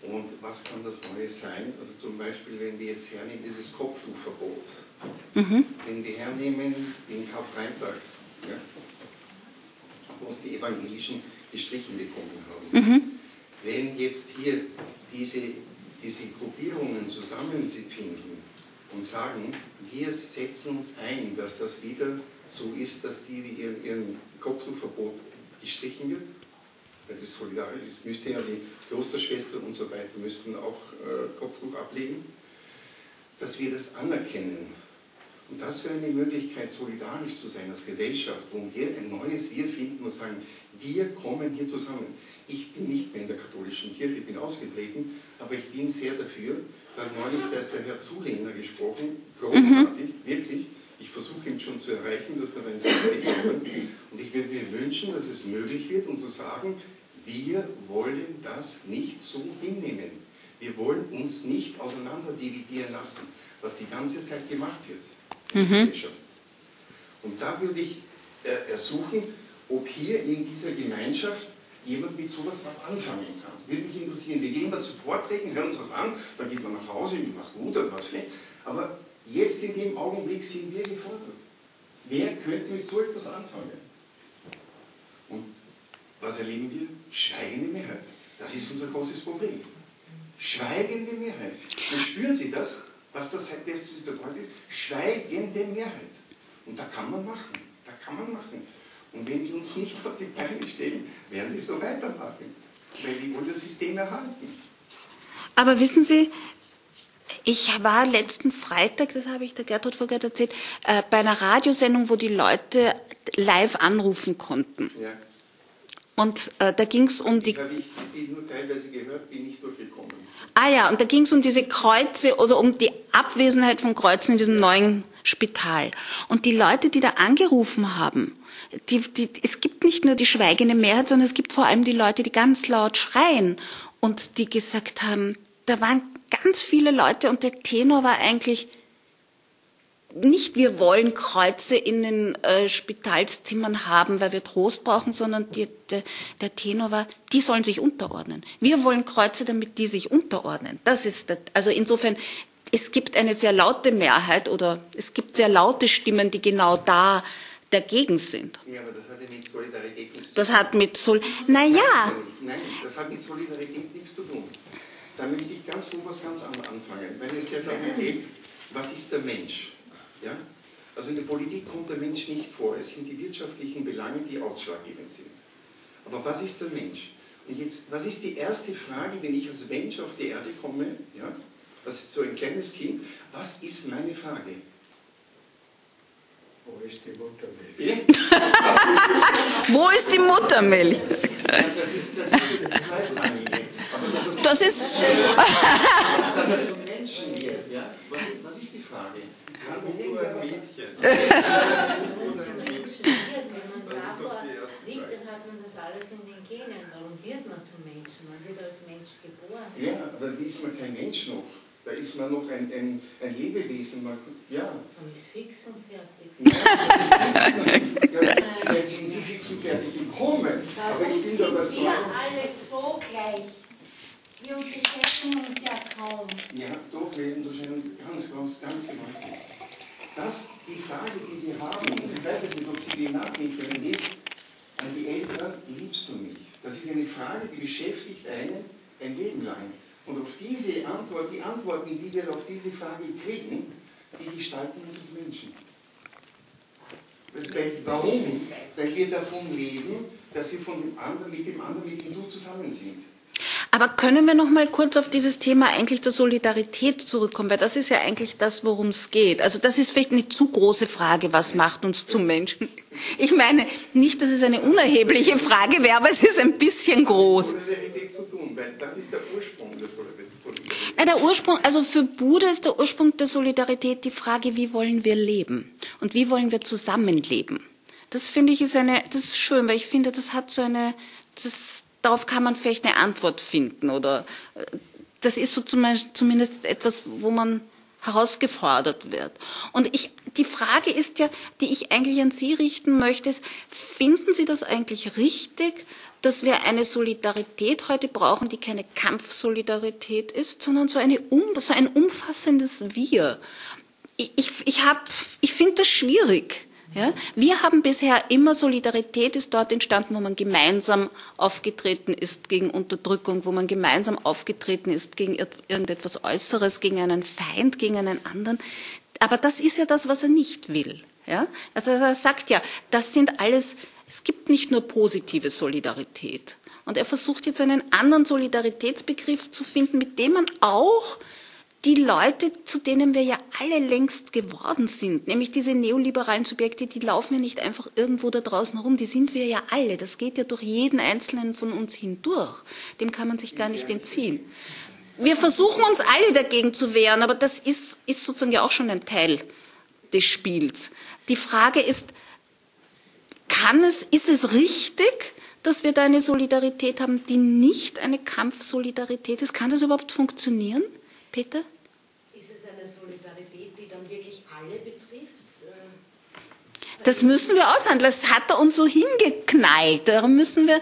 Und was kann das Neue sein? Also zum Beispiel, wenn wir jetzt hernehmen, dieses Kopftuchverbot. Mhm. Wenn wir hernehmen den Karfreitag, ja, wo die Evangelischen gestrichen bekommen haben. Mhm. Wenn jetzt hier diese, diese Gruppierungen zusammenfinden und sagen, wir setzen uns ein, dass das wieder so ist, dass die, die ihren, ihren Kopftuchverbot gestrichen wird. Das ist solidarisch. Es müsste ja die Klosterschwestern und so weiter müssten auch äh, Kopftuch ablegen. Dass wir das anerkennen. Und das wäre eine Möglichkeit, solidarisch zu sein als Gesellschaft, wo wir ein neues Wir finden und sagen, wir kommen hier zusammen. Ich bin nicht mehr in der katholischen Kirche, ich bin ausgetreten, aber ich bin sehr dafür, weil neulich da ist der Herr Zulehner gesprochen, großartig, mhm. wirklich, ich versuche ihn schon zu erreichen, dass wir da ins Gespräch kommen. Und ich würde mir wünschen, dass es möglich wird, und zu sagen, wir wollen das nicht so hinnehmen. Wir wollen uns nicht auseinander dividieren lassen, was die ganze Zeit gemacht wird in der mhm. Gesellschaft. Und da würde ich äh, ersuchen, ob hier in dieser Gemeinschaft jemand mit sowas was anfangen kann. Würde mich interessieren. Wir gehen da zu Vorträgen, hören uns was an, dann geht man nach Hause, was gut oder was schlecht. Aber Jetzt in dem Augenblick sind wir gefordert. Wer könnte mit so etwas anfangen? Und was erleben wir? Schweigende Mehrheit. Das ist unser großes Problem. Schweigende Mehrheit. Und spüren Sie das, was das heißt, bedeutet? Schweigende Mehrheit. Und da kann man machen. Da kann man machen. Und wenn wir uns nicht auf die Beine stellen, werden wir so weitermachen. Weil wir wollen das System erhalten. Aber wissen Sie, ich war letzten Freitag, das habe ich der Gertrud Vogert erzählt, äh, bei einer Radiosendung, wo die Leute live anrufen konnten. Ja. Und äh, da ging es um die. Da habe ich bin nur teilweise gehört, bin nicht durchgekommen. Ah ja, und da ging es um diese Kreuze oder um die Abwesenheit von Kreuzen in diesem neuen Spital. Und die Leute, die da angerufen haben, die, die, es gibt nicht nur die schweigende Mehrheit, sondern es gibt vor allem die Leute, die ganz laut schreien und die gesagt haben, da waren ganz viele Leute und der Tenor war eigentlich nicht, wir wollen Kreuze in den äh, Spitalszimmern haben, weil wir Trost brauchen, sondern die, der, der Tenor war, die sollen sich unterordnen. Wir wollen Kreuze, damit die sich unterordnen. Das ist, das, also insofern, es gibt eine sehr laute Mehrheit oder es gibt sehr laute Stimmen, die genau da dagegen sind. Ja, aber das hat ja mit Solidarität nichts zu tun. Das hat mit Sol, naja, Nein, das hat mit Solidarität nichts zu tun. Da möchte ich ganz von was ganz anderem anfangen. Wenn es ja darum [laughs] geht, was ist der Mensch? Ja? Also in der Politik kommt der Mensch nicht vor. Es sind die wirtschaftlichen Belange, die ausschlaggebend sind. Aber was ist der Mensch? Und jetzt, was ist die erste Frage, wenn ich als Mensch auf die Erde komme? Ja? Das ist so ein kleines Kind. Was ist meine Frage? Wo ist die Muttermilch? Ja? [laughs] wo ist die Muttermilch? Ja, das ist das, ist das zweitrangige. Aber das, ist, das hat zum Menschen wird. Ja? Was, was ist die Frage? Kann irgendwer was sagen? funktioniert, wenn man Sabor liegt, dann hat man das alles in den Genen. Warum wird man zum Menschen? Man wird als Mensch geboren. Ja, aber da ist man kein Mensch noch. Da ist man noch ein, ein, ein Lebewesen. Man, ja. Man ist fix und fertig. ja, jetzt sind Sie fix und fertig gekommen. Aber ich bin sind der wir Überzeugung. alle so gleich? Wir unterscheiden uns ja kaum. Ja, doch, wir unterscheiden ganz, ganz, ganz gewaltig. Das, die Frage, die wir haben, ich weiß jetzt nicht, ob Sie die können, ist, an die Eltern liebst du mich? Das ist eine Frage, die beschäftigt einen ein Leben lang. Und auf diese Antwort, die Antworten, die wir auf diese Frage kriegen, die gestalten uns als Menschen. Warum? Weil wir davon leben, dass wir von dem anderen, mit dem anderen, mit dem Du zusammen sind. Aber können wir noch mal kurz auf dieses Thema eigentlich der Solidarität zurückkommen, weil das ist ja eigentlich das, worum es geht. Also das ist vielleicht eine zu große Frage, was macht uns zum Menschen? [laughs] Ich meine nicht, dass es eine unerhebliche Frage wäre, aber es ist ein bisschen groß. Solidarität zu tun, weil das ist der Ursprung der Solidarität. Ja, der Ursprung, also für Buddha ist der Ursprung der Solidarität die Frage, wie wollen wir leben und wie wollen wir zusammenleben. Das finde ich ist eine, das ist schön, weil ich finde, das hat so eine, das, darauf kann man vielleicht eine Antwort finden oder äh, das ist so zumindest etwas, wo man herausgefordert wird. Und ich, die Frage ist ja, die ich eigentlich an Sie richten möchte, ist, finden Sie das eigentlich richtig, dass wir eine Solidarität heute brauchen, die keine Kampfsolidarität ist, sondern so, eine, so ein umfassendes Wir? Ich, ich, ich, hab- ich finde das schwierig. Ja? Wir haben bisher immer Solidarität ist dort entstanden, wo man gemeinsam aufgetreten ist gegen Unterdrückung, wo man gemeinsam aufgetreten ist gegen ir- irgendetwas Äußeres, gegen einen Feind, gegen einen anderen. Aber das ist ja das, was er nicht will. Ja? Also er sagt ja, das sind alles, es gibt nicht nur positive Solidarität. Und er versucht jetzt einen anderen Solidaritätsbegriff zu finden, mit dem man auch die Leute, zu denen wir ja alle längst geworden sind, nämlich diese neoliberalen Subjekte, die laufen ja nicht einfach irgendwo da draußen rum, die sind wir ja alle. Das geht ja durch jeden einzelnen von uns hindurch. Dem kann man sich gar nicht entziehen. Wir versuchen uns alle dagegen zu wehren, aber das ist, ist sozusagen ja auch schon ein Teil des Spiels. Die Frage ist, kann es, ist es richtig, dass wir da eine Solidarität haben, die nicht eine Kampfsolidarität ist? Kann das überhaupt funktionieren, Peter? Ist es eine Solidarität, die dann wirklich alle betrifft? Äh, Das müssen wir aushandeln. Das hat er uns so hingeknallt. Darum müssen wir.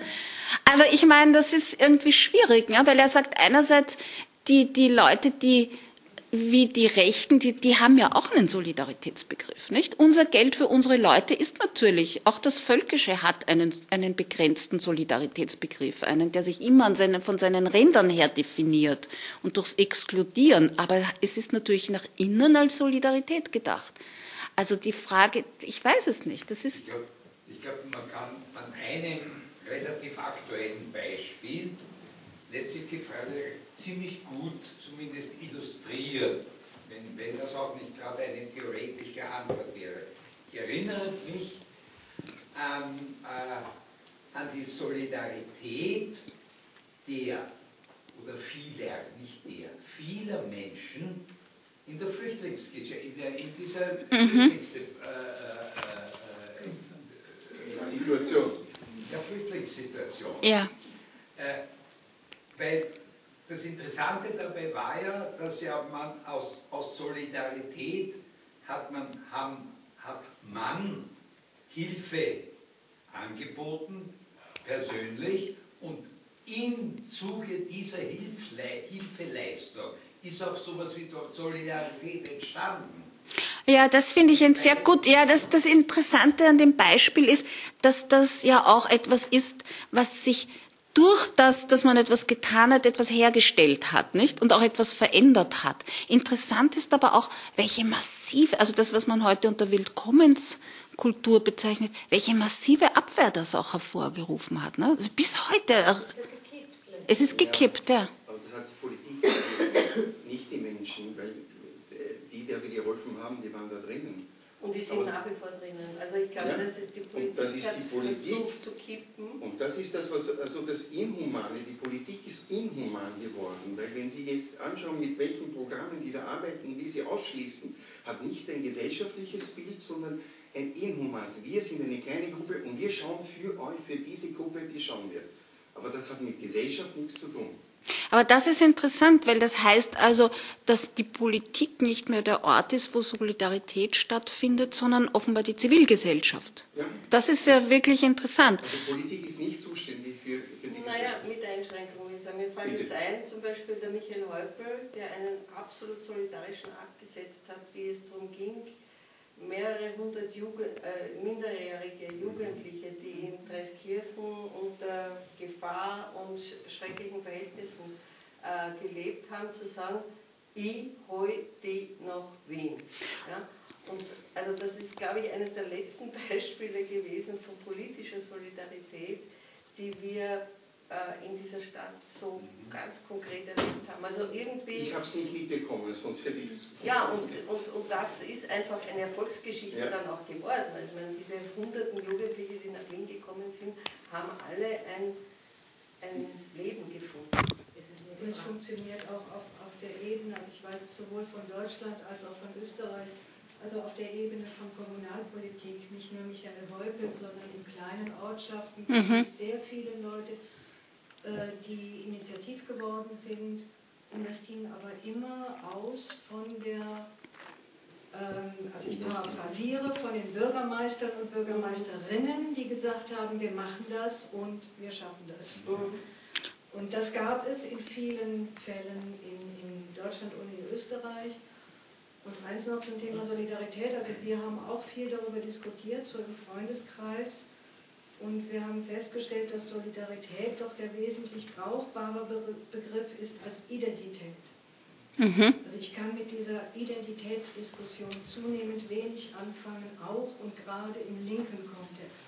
Aber ich meine, das ist irgendwie schwierig, ja? weil er sagt einerseits, die, die Leute, die wie die Rechten, die, die haben ja auch einen Solidaritätsbegriff, nicht? Unser Geld für unsere Leute ist natürlich, auch das Völkische hat einen, einen begrenzten Solidaritätsbegriff, einen, der sich immer seinen, von seinen Rändern her definiert und durchs Exkludieren. Aber es ist natürlich nach innen als Solidarität gedacht. Also die Frage, ich weiß es nicht. Das ist ich glaube, glaub, man kann an einem relativ aktuellen Beispiel lässt sich die Frage ziemlich gut zumindest illustrieren, wenn, wenn das auch nicht gerade eine theoretische Antwort wäre. Ich erinnere mich ähm, äh, an die Solidarität der oder vieler, nicht der, vieler Menschen in der Flüchtlingsgeschichte, in, in dieser mhm. Flüchtlingssituation. Äh, äh, der Flüchtlingssituation. Ja. Weil das Interessante dabei war ja, dass ja man aus, aus Solidarität hat man, haben, hat man Hilfe angeboten, persönlich, und im Zuge dieser Hilfle Hilfeleistung ist auch sowas wie Solidarität entstanden. Ja, das finde ich ein sehr gut. Ja, das, das Interessante an dem Beispiel ist, dass das ja auch etwas ist, was sich durch das, dass man etwas getan hat, etwas hergestellt hat, nicht? Und auch etwas verändert hat. Interessant ist aber auch, welche massive, also das, was man heute unter Willkommenskultur bezeichnet, welche massive Abwehr das auch hervorgerufen hat. Ne? Also bis heute. Es ist gekippt, ja. Aber das hat die Politik, nicht die Menschen, weil die, die dafür geholfen haben, die waren da drinnen. Und die sind Aber, nach wie vor drinnen. Also ich glaube, ja, das ist die Politik, das ist die Politik versucht zu kippen. Und das ist das, was, also das Inhumane, die Politik ist inhuman geworden, weil wenn Sie jetzt anschauen, mit welchen Programmen die da arbeiten, wie sie ausschließen, hat nicht ein gesellschaftliches Bild, sondern ein inhumanes. Wir sind eine kleine Gruppe und wir schauen für euch, für diese Gruppe, die schauen wir. Aber das hat mit Gesellschaft nichts zu tun. Aber das ist interessant, weil das heißt also, dass die Politik nicht mehr der Ort ist, wo Solidarität stattfindet, sondern offenbar die Zivilgesellschaft. Ja. Das ist ja wirklich interessant. Also Politik ist nicht zuständig für, für die Naja, mit Einschränkungen. Mir fällt jetzt ein, zum Beispiel der Michael Häupl, der einen absolut solidarischen Akt gesetzt hat, wie es darum ging, mehrere hundert Jugend, äh, minderjährige Jugendliche, die in Dreiskirchen unter Gefahr und schrecklichen Verhältnissen äh, gelebt haben, zu sagen, ich hole die nach Wien. Ja? Und also das ist, glaube ich, eines der letzten [laughs] Beispiele gewesen von politischer Solidarität, die wir äh, in dieser Stadt so mhm. ganz konkret erlebt haben. Also irgendwie. Ich habe es nicht mitbekommen, sonst hätte ich es. Ja, und, und, und das ist einfach eine Erfolgsgeschichte ja. dann auch geworden. Also, ich meine, diese hunderten Jugendliche, die nach Wien gekommen sind, haben alle ein, ein Leben gefunden. Es, ist nicht, es funktioniert auch auf, auf der Ebene, also ich weiß es sowohl von Deutschland als auch von Österreich, also auf der Ebene von Kommunalpolitik, nicht nur Michael Häupl, sondern in kleinen Ortschaften mhm. sehr viele Leute, die initiativ geworden sind. Und das ging aber immer aus von der, ähm, also ich paraphrasiere, von den Bürgermeistern und Bürgermeisterinnen, die gesagt haben, wir machen das und wir schaffen das. Und das gab es in vielen Fällen in, in Deutschland und in Österreich. Und eins noch zum Thema Solidarität. Also wir haben auch viel darüber diskutiert, so im Freundeskreis. Und wir haben festgestellt, dass Solidarität doch der wesentlich brauchbare Begriff ist als Identität. Mhm. Also ich kann mit dieser Identitätsdiskussion zunehmend wenig anfangen, auch und gerade im linken Kontext.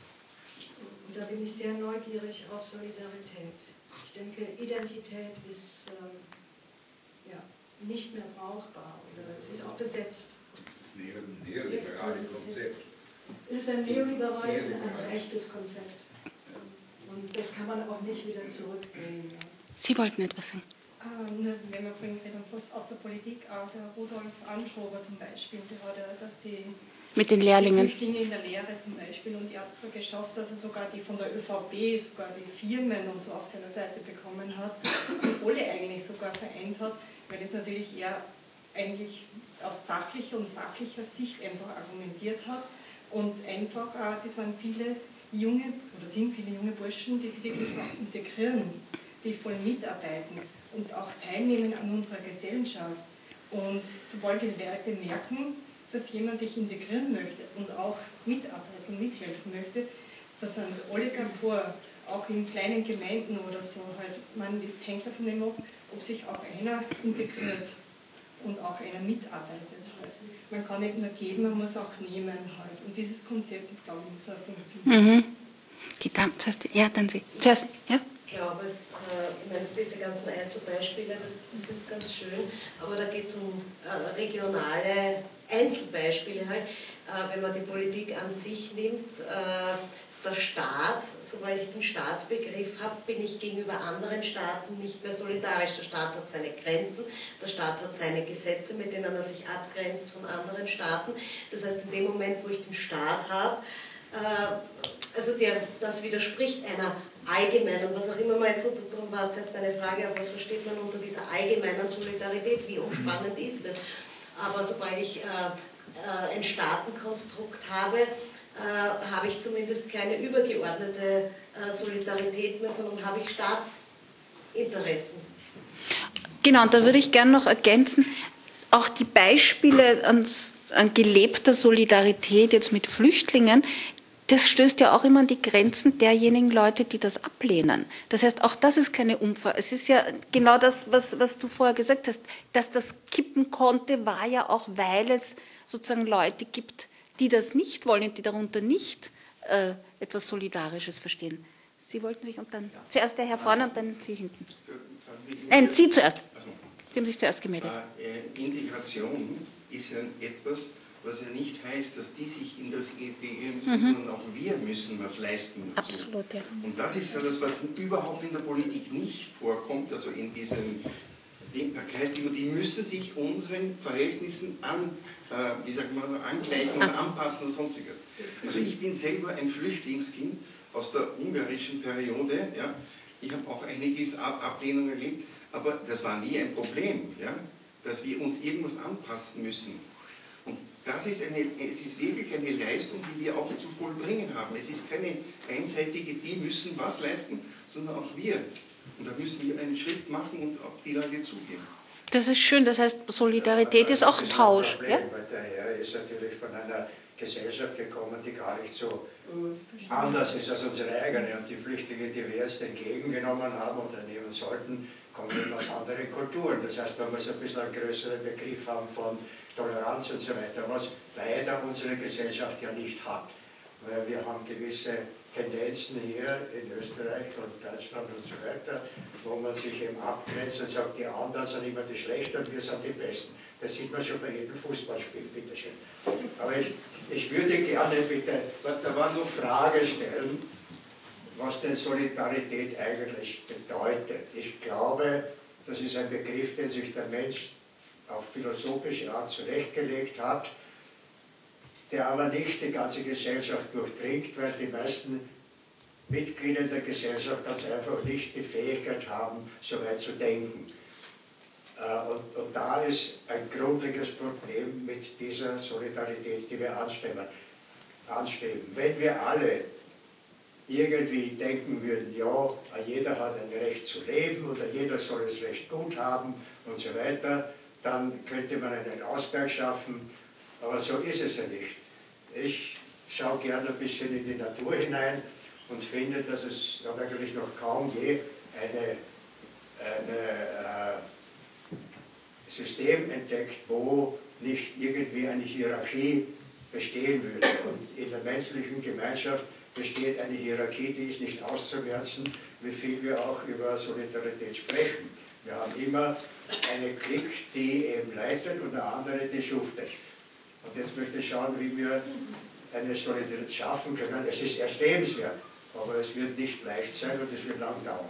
Und da bin ich sehr neugierig auf Solidarität. Ich denke, Identität ist ähm, ja, nicht mehr brauchbar oder es ist auch besetzt. Das ist ein neoliberales Konzept. Es ist ein neoliberales und ein rechtes Konzept. Und das kann man auch nicht wieder zurückdrehen. Sie wollten etwas sagen. Ähm, wenn wir vorhin reden aus der Politik, auch der Rudolf Anschober zum Beispiel, der hat ja, dass die mit den Lehrlingen. Die Flüchtlinge in der Lehre zum Beispiel und die hat es geschafft, dass er sogar die von der ÖVP, sogar die Firmen und so auf seiner Seite bekommen hat, obwohl er eigentlich sogar vereint hat, weil es natürlich eher eigentlich aus sachlicher und fachlicher Sicht einfach argumentiert hat und einfach, das waren viele junge, oder sind viele junge Burschen, die sich wirklich auch integrieren, die voll mitarbeiten und auch teilnehmen an unserer Gesellschaft. Und sobald die Leute merken, dass jemand sich integrieren möchte und auch mitarbeiten, mithelfen möchte, das sind alle d'accord, auch in kleinen Gemeinden oder so halt, man, das hängt davon ab, ob sich auch einer integriert und auch einer mitarbeitet halt. Man kann nicht nur geben, man muss auch nehmen halt. Und dieses Konzept, ich glaube, muss auch funktionieren. Mhm. Die Dame, ja, dann Sie. Zuerst, ja? Ich glaube, es, äh, ich meine, diese ganzen Einzelbeispiele, das, das ist ganz schön, aber da geht es um äh, regionale Einzelbeispiele halt. Äh, wenn man die Politik an sich nimmt, äh, der Staat, sobald ich den Staatsbegriff habe, bin ich gegenüber anderen Staaten nicht mehr solidarisch. Der Staat hat seine Grenzen, der Staat hat seine Gesetze, mit denen er sich abgrenzt von anderen Staaten. Das heißt, in dem Moment, wo ich den Staat habe, äh, also der, das widerspricht einer allgemeinen, was auch immer man jetzt unter darum war, zuerst meine Frage, was versteht man unter dieser allgemeinen Solidarität, wie umspannend ist das? Aber sobald ich äh, äh, ein Staatenkonstrukt habe, äh, habe ich zumindest keine übergeordnete äh, Solidarität mehr, sondern habe ich Staatsinteressen. Genau, und da würde ich gerne noch ergänzen, auch die Beispiele an, an gelebter Solidarität jetzt mit Flüchtlingen, das stößt ja auch immer an die Grenzen derjenigen Leute, die das ablehnen. Das heißt, auch das ist keine Umfrage. Es ist ja genau das, was, was du vorher gesagt hast, dass das kippen konnte, war ja auch, weil es sozusagen Leute gibt, die das nicht wollen, die darunter nicht äh, etwas Solidarisches verstehen. Sie wollten sich und dann zuerst der Herr vorne und dann Sie hinten. Nein, Sie zuerst. Sie haben sich zuerst gemeldet. Äh, Integration ist ja etwas, was ja nicht heißt, dass die sich in das integrieren müssen, mhm. sondern auch wir müssen was leisten dazu. Absolut, ja. Und das ist ja das, was überhaupt in der Politik nicht vorkommt, also in diesem da heißt immer, die müssen sich unseren Verhältnissen an, äh, wie sagt man, angleichen oder anpassen und sonstiges. Also ich bin selber ein Flüchtlingskind aus der ungarischen Periode. Ja. Ich habe auch einiges Ablehnung erlebt, aber das war nie ein Problem, ja, dass wir uns irgendwas anpassen müssen. Und das ist eine, es ist wirklich eine Leistung, die wir auch zu vollbringen haben. Es ist keine einseitige, die müssen was leisten, sondern auch wir. Und da müssen wir einen Schritt machen und auf die Leute zugehen. Das ist schön, das heißt, Solidarität ist auch Tausch. Problem, ja? Weil der Herr ist natürlich von einer Gesellschaft gekommen, die gar nicht so anders ist als unsere eigene. Und die Flüchtlinge, die wir jetzt entgegengenommen haben oder nehmen sollten, kommen aus anderen Kulturen. Das heißt, man muss ein bisschen einen größeren Begriff haben von Toleranz und so weiter, was leider unsere Gesellschaft ja nicht hat. Weil wir haben gewisse Tendenzen hier in Österreich und Deutschland und so weiter, wo man sich eben abgrenzt und sagt, die anderen sind immer die Schlechten und wir sind die Besten. Das sieht man schon bei jedem Fußballspiel, bitteschön. Aber ich, ich würde gerne bitte eine Frage stellen, was denn Solidarität eigentlich bedeutet. Ich glaube, das ist ein Begriff, den sich der Mensch auf philosophische Art zurechtgelegt hat der aber nicht die ganze Gesellschaft durchdringt, weil die meisten Mitglieder der Gesellschaft ganz einfach nicht die Fähigkeit haben, so weit zu denken. Äh, und, und da ist ein grundlegendes Problem mit dieser Solidarität, die wir anstreben. anstreben. Wenn wir alle irgendwie denken würden, ja, jeder hat ein Recht zu leben oder jeder soll es recht gut haben und so weiter, dann könnte man einen Ausgleich schaffen aber so ist es ja nicht. Ich schaue gerne ein bisschen in die Natur hinein und finde, dass es da eigentlich noch kaum je ein eine, äh, System entdeckt, wo nicht irgendwie eine Hierarchie bestehen würde. Und in der menschlichen Gemeinschaft besteht eine Hierarchie, die ist nicht auszumerzen, wie viel wir auch über Solidarität sprechen. Wir haben immer eine Klick, die eben leitet und eine andere, die schuftet. Und jetzt möchte ich schauen, wie wir eine Solidarität schaffen können. Es ist erstrebenswert, aber es wird nicht leicht sein und es wird lang dauern.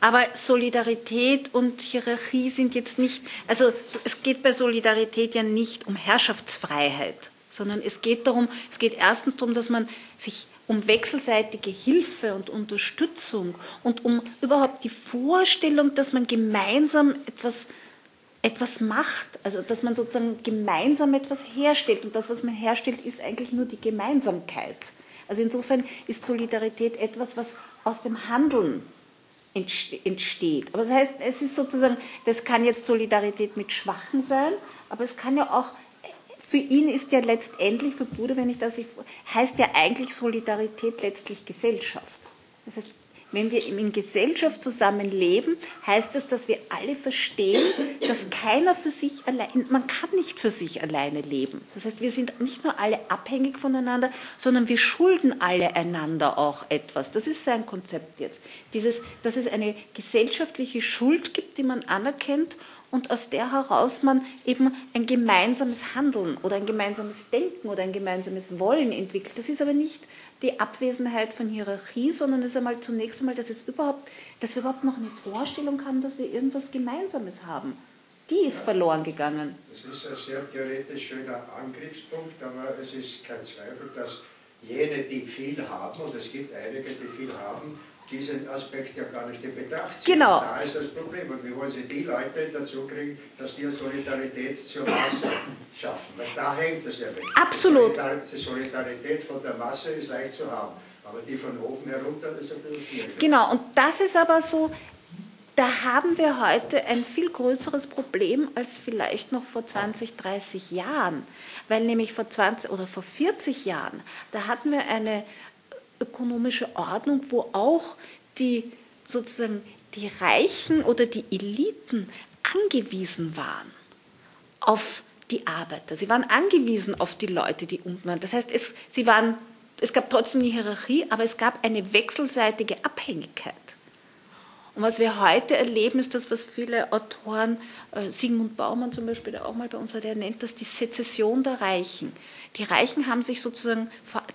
Aber Solidarität und Hierarchie sind jetzt nicht, also es geht bei Solidarität ja nicht um Herrschaftsfreiheit, sondern es geht darum, es geht erstens darum, dass man sich um wechselseitige Hilfe und Unterstützung und um überhaupt die Vorstellung, dass man gemeinsam etwas etwas macht, also dass man sozusagen gemeinsam etwas herstellt. Und das, was man herstellt, ist eigentlich nur die Gemeinsamkeit. Also insofern ist Solidarität etwas, was aus dem Handeln entsteht. Aber das heißt, es ist sozusagen, das kann jetzt Solidarität mit Schwachen sein, aber es kann ja auch, für ihn ist ja letztendlich, für Bruder, wenn ich das, heißt ja eigentlich Solidarität letztlich Gesellschaft. Das heißt, wenn wir in Gesellschaft zusammenleben, heißt das, dass wir alle verstehen, dass keiner für sich allein, man kann nicht für sich alleine leben. Das heißt, wir sind nicht nur alle abhängig voneinander, sondern wir schulden alle einander auch etwas. Das ist sein Konzept jetzt. Dieses, dass es eine gesellschaftliche Schuld gibt, die man anerkennt und aus der heraus man eben ein gemeinsames Handeln oder ein gemeinsames Denken oder ein gemeinsames Wollen entwickelt. Das ist aber nicht die Abwesenheit von Hierarchie, sondern es ist einmal zunächst einmal, dass, es überhaupt, dass wir überhaupt noch eine Vorstellung haben, dass wir irgendwas Gemeinsames haben. Die ist verloren gegangen. Das ist ein sehr theoretisch schöner Angriffspunkt, aber es ist kein Zweifel, dass jene, die viel haben, und es gibt einige, die viel haben, diesen Aspekt ja gar nicht in Betracht ziehen. Genau. Da ist das Problem. Und wie wollen Sie die Leute dazu kriegen, dass die Solidarität zur Masse schaffen? Weil da hängt es ja weg. Absolut. Die Solidarität von der Masse ist leicht zu haben. Aber die von oben herunter ist ein bisschen schwierig. Genau, und das ist aber so, da haben wir heute ein viel größeres Problem als vielleicht noch vor 20, 30 Jahren. Weil nämlich vor 20 oder vor 40 Jahren, da hatten wir eine ökonomische Ordnung, wo auch die sozusagen die Reichen oder die Eliten angewiesen waren auf die Arbeiter. Sie waren angewiesen auf die Leute, die unten waren. Das heißt, es, sie waren, es gab trotzdem eine Hierarchie, aber es gab eine wechselseitige Abhängigkeit. Und was wir heute erleben, ist das, was viele Autoren, äh, Sigmund Baumann zum Beispiel, der auch mal bei uns war, der nennt das die Sezession der Reichen. Die Reichen haben sich sozusagen,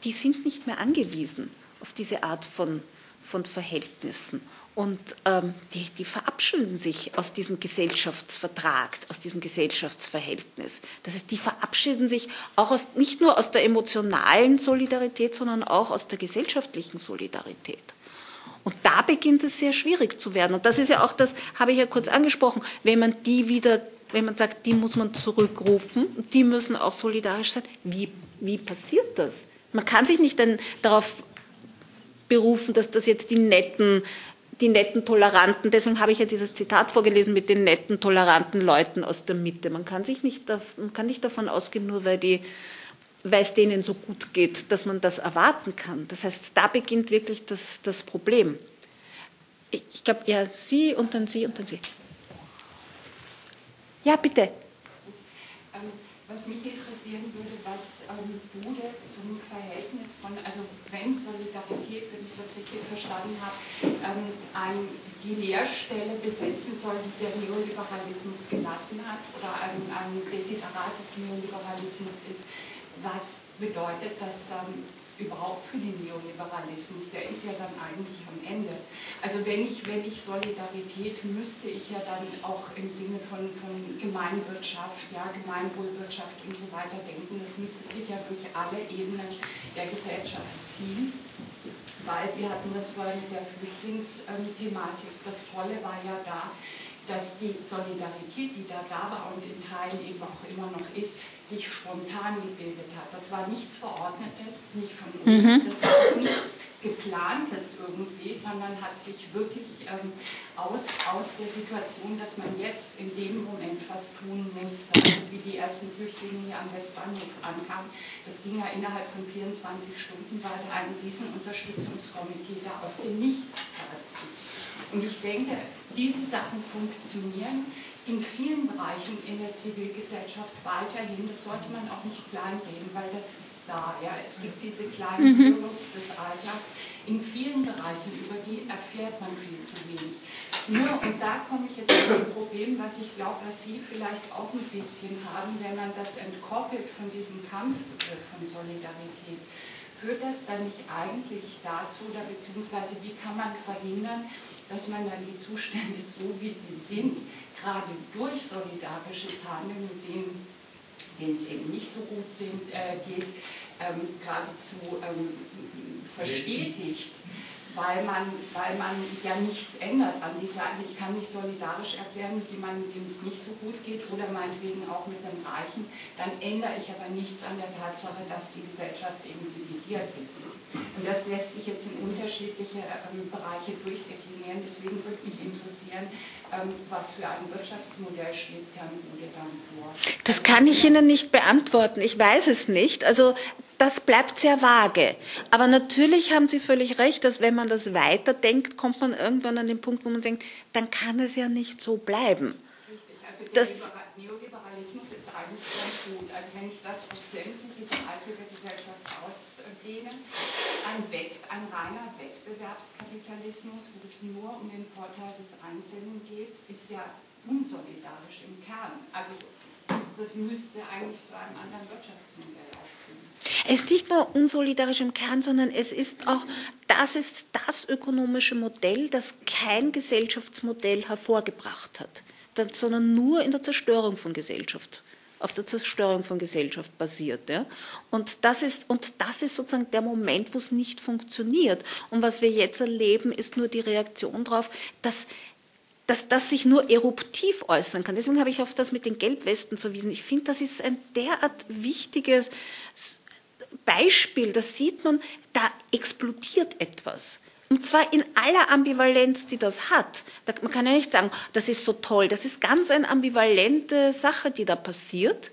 die sind nicht mehr angewiesen auf diese Art von, von Verhältnissen. Und ähm, die, die verabschieden sich aus diesem Gesellschaftsvertrag, aus diesem Gesellschaftsverhältnis. Das heißt, die verabschieden sich auch aus, nicht nur aus der emotionalen Solidarität, sondern auch aus der gesellschaftlichen Solidarität. Und da beginnt es sehr schwierig zu werden. Und das ist ja auch das, habe ich ja kurz angesprochen, wenn man die wieder, wenn man sagt, die muss man zurückrufen, die müssen auch solidarisch sein. Wie, wie passiert das? Man kann sich nicht dann darauf berufen, dass das jetzt die netten, die netten Toleranten, deswegen habe ich ja dieses Zitat vorgelesen mit den netten, toleranten Leuten aus der Mitte. Man kann sich nicht, man kann nicht davon ausgehen, nur weil die weil es denen so gut geht, dass man das erwarten kann. Das heißt, da beginnt wirklich das, das Problem. Ich glaube, ja, Sie und dann Sie und dann Sie. Ja, bitte. Was mich interessieren würde, was ähm, Bude zum Verhältnis von, also wenn Solidarität, wenn ich das richtig verstanden habe, ähm, ein, die Leerstelle besetzen soll, die der Neoliberalismus gelassen hat oder ein, ein Desiderat des Neoliberalismus ist was bedeutet das dann überhaupt für den Neoliberalismus? Der ist ja dann eigentlich am Ende. Also wenn ich, wenn ich Solidarität müsste ich ja dann auch im Sinne von, von Gemeinwirtschaft, ja, Gemeinwohlwirtschaft und so weiter denken. Das müsste sich ja durch alle Ebenen der Gesellschaft ziehen. Weil wir hatten das vorhin mit der Flüchtlingsthematik. Das Tolle war ja da, dass die Solidarität, die da da war und in Teilen eben auch immer noch ist, sich spontan gebildet hat. Das war nichts Verordnetes, nicht von mhm. das war nichts Geplantes irgendwie, sondern hat sich wirklich ähm, aus, aus der Situation, dass man jetzt in dem Moment was tun musste, also wie die ersten Flüchtlinge hier am Westbahnhof ankamen, das ging ja innerhalb von 24 Stunden, war da ein Riesenunterstützungskomitee da aus dem Nichts. Und ich denke, diese Sachen funktionieren in vielen Bereichen in der Zivilgesellschaft weiterhin. Das sollte man auch nicht kleinreden, weil das ist da. Ja. Es gibt diese kleinen mhm. des Alltags in vielen Bereichen, über die erfährt man viel zu wenig. Nur, und da komme ich jetzt zu dem Problem, was ich glaube, was Sie vielleicht auch ein bisschen haben, wenn man das entkoppelt von diesem Kampfbegriff von Solidarität. Führt das dann nicht eigentlich dazu, oder beziehungsweise wie kann man verhindern, dass man dann die Zustände so, wie sie sind, gerade durch solidarisches Handeln, mit denen, denen es eben nicht so gut sind, äh, geht, ähm, geradezu ähm, verstetigt. Weil man, weil man ja nichts ändert an dieser, also ich kann mich solidarisch erklären mit jemandem, dem es nicht so gut geht oder meinetwegen auch mit einem Reichen, dann ändere ich aber nichts an der Tatsache, dass die Gesellschaft eben dividiert ist. Und das lässt sich jetzt in unterschiedliche ähm, Bereiche durchdeklinieren, deswegen würde mich interessieren, was für ein Wirtschaftsmodell schlägt Herrn Bude dann vor. Das kann ich Ihnen nicht beantworten, ich weiß es nicht. Also das bleibt sehr vage. Aber natürlich haben Sie völlig recht, dass wenn man das weiterdenkt, kommt man irgendwann an den Punkt, wo man denkt, dann kann es ja nicht so bleiben. Richtig, also der das, Neoliberalismus ist eigentlich ganz gut. Also wenn ich das auf sämtliche Bereiche der Gesellschaft ausdehne, ein, Wett, ein reiner Wettbewerbskapitalismus, wo es nur um den Vorteil des Einzelnen geht, ist ja unsolidarisch im Kern. Also das müsste eigentlich zu einem anderen Wirtschaftsmodell aufgehen. Es ist nicht nur unsolidarisch im Kern, sondern es ist auch, das ist das ökonomische Modell, das kein Gesellschaftsmodell hervorgebracht hat, sondern nur in der Zerstörung von Gesellschaft auf der Zerstörung von Gesellschaft basiert. Ja? Und, das ist, und das ist sozusagen der Moment, wo es nicht funktioniert. Und was wir jetzt erleben, ist nur die Reaktion darauf, dass dass das sich nur eruptiv äußern kann. Deswegen habe ich auf das mit den Gelbwesten verwiesen. Ich finde, das ist ein derart wichtiges Beispiel. Da sieht man, da explodiert etwas. Und zwar in aller Ambivalenz, die das hat. Man kann ja nicht sagen, das ist so toll. Das ist ganz eine ambivalente Sache, die da passiert.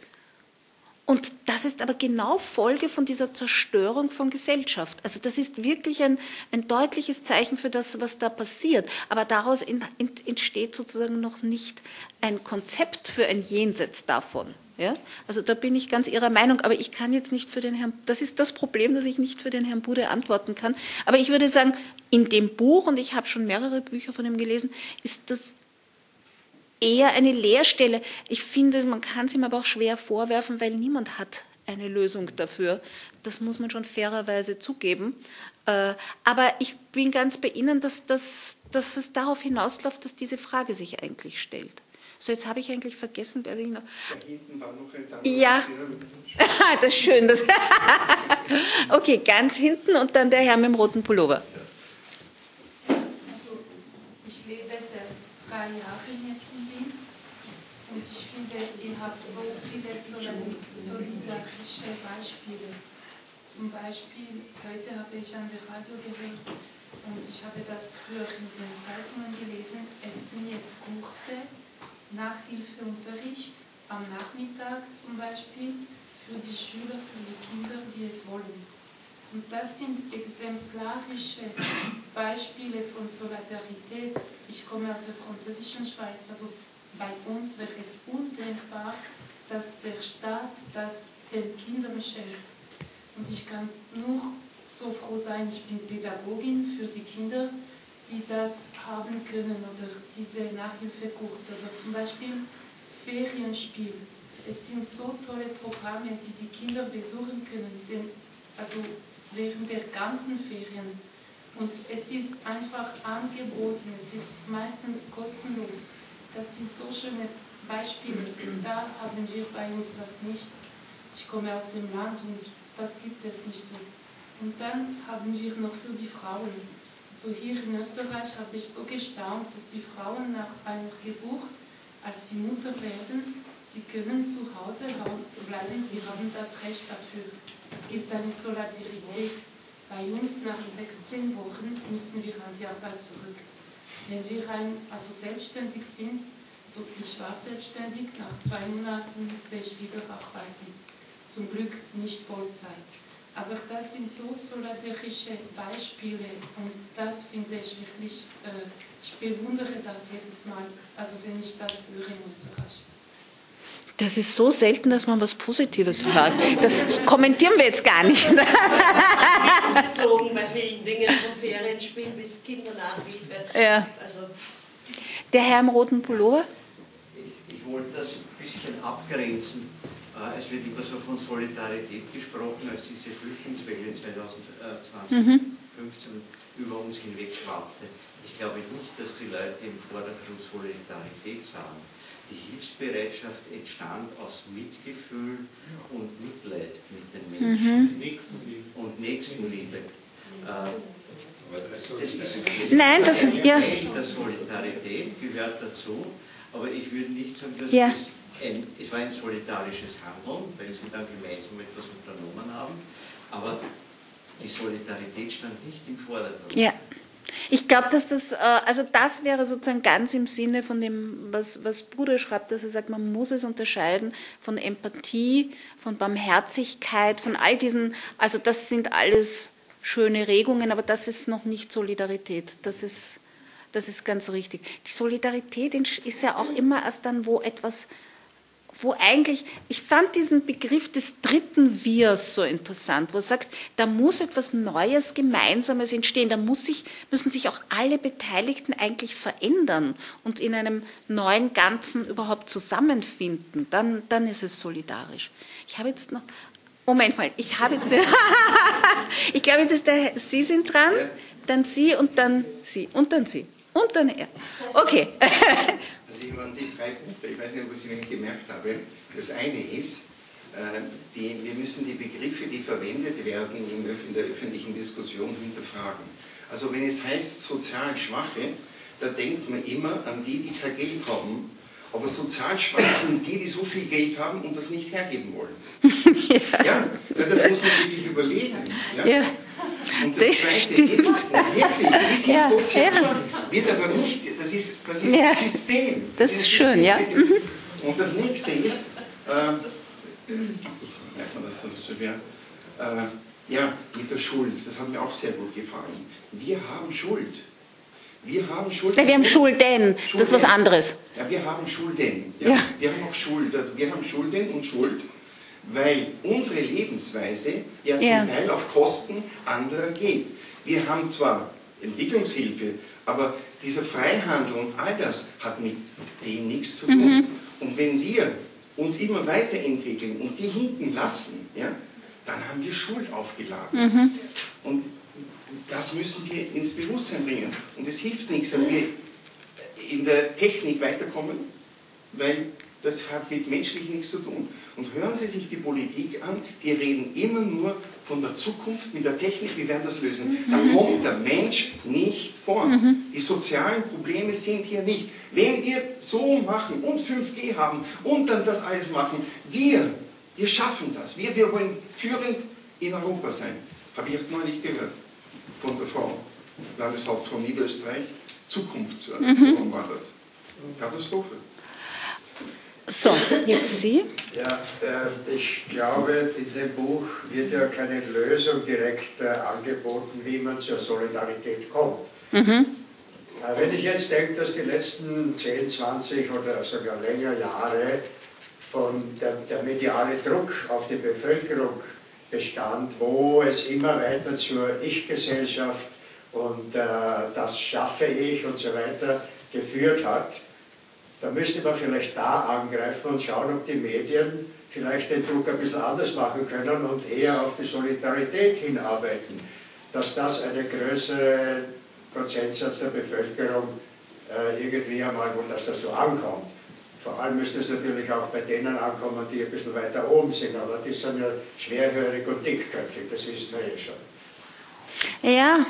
Und das ist aber genau Folge von dieser Zerstörung von Gesellschaft. Also das ist wirklich ein, ein deutliches Zeichen für das, was da passiert. Aber daraus entsteht sozusagen noch nicht ein Konzept für ein Jenseits davon. Ja? Also da bin ich ganz Ihrer Meinung, aber ich kann jetzt nicht für den Herrn, das ist das Problem, dass ich nicht für den Herrn Bude antworten kann. Aber ich würde sagen, in dem Buch, und ich habe schon mehrere Bücher von ihm gelesen, ist das eher eine Leerstelle. Ich finde, man kann es ihm aber auch schwer vorwerfen, weil niemand hat eine Lösung dafür. Das muss man schon fairerweise zugeben. Äh, aber ich bin ganz bei Ihnen, dass, dass, dass es darauf hinausläuft, dass diese Frage sich eigentlich stellt. So, jetzt habe ich eigentlich vergessen, wer sich noch. Da hinten war noch ein Dank. Ja, [laughs] das ist schön. Das [laughs] okay, ganz hinten und dann der Herr mit dem roten Pullover. Also, ich lebe seit drei Jahren jetzt in Wien und ich finde, ihr habt so viele solidarische Beispiele. Zum Beispiel, heute habe ich an der Radio gehört und ich habe das früher in den Zeitungen gelesen, es sind jetzt Kurse Nachhilfeunterricht am Nachmittag zum Beispiel für die Schüler, für die Kinder, die es wollen. Und das sind exemplarische Beispiele von Solidarität. Ich komme aus der französischen Schweiz, also bei uns wäre es undenkbar, dass der Staat das den Kindern schenkt. Und ich kann nur so froh sein, ich bin Pädagogin für die Kinder die das haben können oder diese Nachhilfekurse oder zum Beispiel Ferienspiel. Es sind so tolle Programme, die die Kinder besuchen können, denn, also während der ganzen Ferien. Und es ist einfach angeboten, es ist meistens kostenlos. Das sind so schöne Beispiele. Da haben wir bei uns das nicht. Ich komme aus dem Land und das gibt es nicht so. Und dann haben wir noch für die Frauen so hier in Österreich habe ich so gestaunt, dass die Frauen nach einer Geburt, als sie Mutter werden, sie können zu Hause bleiben, sie haben das Recht dafür. Es gibt eine Solidarität. Bei uns nach 16 Wochen müssen wir an die Arbeit zurück. Wenn wir ein, also selbstständig sind, so ich war selbstständig, nach zwei Monaten musste ich wieder arbeiten. Zum Glück nicht Vollzeit. Aber das sind so solidarische Beispiele und das finde ich wirklich, äh, ich bewundere das jedes Mal, also wenn ich das höre in Österreich. Das ist so selten, dass man was Positives hört. Das kommentieren wir jetzt gar nicht. Bezogen bei vielen Dingen, vom Ferienspiel bis Kindernachhilfe. Ja. Also. Der Herr im roten Pullover? Ich, ich wollte das ein bisschen abgrenzen. Es wird immer so von Solidarität gesprochen, als diese Flüchtlingswelle 2015 mhm. über uns hinweg schwappte. Ich glaube nicht, dass die Leute im Vordergrund Solidarität sahen. Die Hilfsbereitschaft entstand aus Mitgefühl und Mitleid mit den Menschen. Mhm. Und Nächstenliebe. Äh, Das Nein, das- ist ja. ein Teil der Solidarität gehört dazu, aber ich würde nicht sagen, dass Ja. es, ein, es war ein solidarisches Handeln, weil sie dann gemeinsam etwas unternommen haben, aber die Solidarität stand nicht im Vordergrund. Ja. Ich glaube, dass das, äh, also das wäre sozusagen ganz im Sinne von dem, was, was Bruder schreibt, dass er sagt, man muss es unterscheiden von Empathie, von Barmherzigkeit, von all diesen, also das sind alles schöne Regungen, aber das ist noch nicht Solidarität. Das ist, das ist ganz richtig. Die Solidarität ist ja auch immer erst dann, wo etwas wo eigentlich, ich fand diesen Begriff des dritten Wirs so interessant, wo er sagt, da muss etwas Neues, Gemeinsames entstehen, da muss sich, müssen sich auch alle Beteiligten eigentlich verändern und in einem neuen Ganzen überhaupt zusammenfinden, dann, dann ist es solidarisch. Ich habe jetzt noch, Moment mal, ich habe jetzt, [laughs] ich glaube, das ist der, Sie sind dran, dann Sie und dann Sie und dann Sie und dann er. Okay. [laughs] Ich waren die drei Punkte, ich weiß nicht, ob ich sie mir gemerkt habe. Das eine ist, äh, die, wir müssen die Begriffe, die verwendet werden in der öffentlichen Diskussion, hinterfragen. Also wenn es heißt sozial Schwache, da denkt man immer an die, die kein Geld haben. Aber sozial schwach sind die, die so viel Geld haben und das nicht hergeben wollen. [laughs] Ja, das muss man wirklich überlegen. Ja? Ja. Und das, Das Zweite stimmt. ist, wirklich, sind Ja, sozial ja. wird aber nicht, das ist, das ist Ja. System. Das ist schön, ja. System. Und das nächste ist, merkt man das, das ist so schwer, äh, ja, mit der Schuld, das hat mir auch sehr gut gefallen. Wir haben Schuld. Wir haben Schuld. Nein, wir haben Schulden, das ist was anderes. Ja, wir haben Schulden. Ja. Ja. Wir haben auch Schuld. Also wir haben Schulden und Schuld, weil unsere Lebensweise ja, Ja. zum Teil auf Kosten anderer geht. Wir haben zwar Entwicklungshilfe, aber dieser Freihandel und all das hat mit dem nichts zu tun. Mhm. Und wenn wir uns immer weiterentwickeln und die hinten lassen, ja, dann haben wir Schuld aufgeladen. Mhm. Und das müssen wir ins Bewusstsein bringen. Und es hilft nichts, dass wir in der Technik weiterkommen, weil das hat mit menschlich nichts zu tun. Und hören Sie sich die Politik an, die reden immer nur von der Zukunft, mit der Technik, wir werden das lösen. Da kommt der Mensch nicht vor. Die sozialen Probleme sind hier nicht. Wenn wir so machen und 5G haben und dann das alles machen, wir, wir schaffen das. Wir, wir wollen führend in Europa sein. Habe ich erst neulich gehört von der Frau, Landeshauptfrau Niederösterreich. Zukunftsforum Mhm. war das. Katastrophe. So, jetzt Sie. Ja, äh, ich glaube, in dem Buch wird ja keine Lösung direkt äh, angeboten, wie man zur Solidarität kommt. Mhm. Äh, Wenn ich jetzt denke, dass die letzten 10, 20 oder sogar länger Jahre von der, der mediale Druck auf die Bevölkerung bestand, wo es immer weiter zur Ich-Gesellschaft und äh, das schaffe ich und so weiter geführt hat, da müsste man vielleicht da angreifen und schauen, ob die Medien vielleicht den Druck ein bisschen anders machen können und eher auf die Solidarität hinarbeiten, dass das eine größere Prozentsatz der Bevölkerung äh, irgendwie einmal, wo das da so ankommt. Vor allem müsste es natürlich auch bei denen ankommen, die ein bisschen weiter oben sind, aber die sind ja schwerhörig und dickköpfig, das wissen wir eh schon. Ja,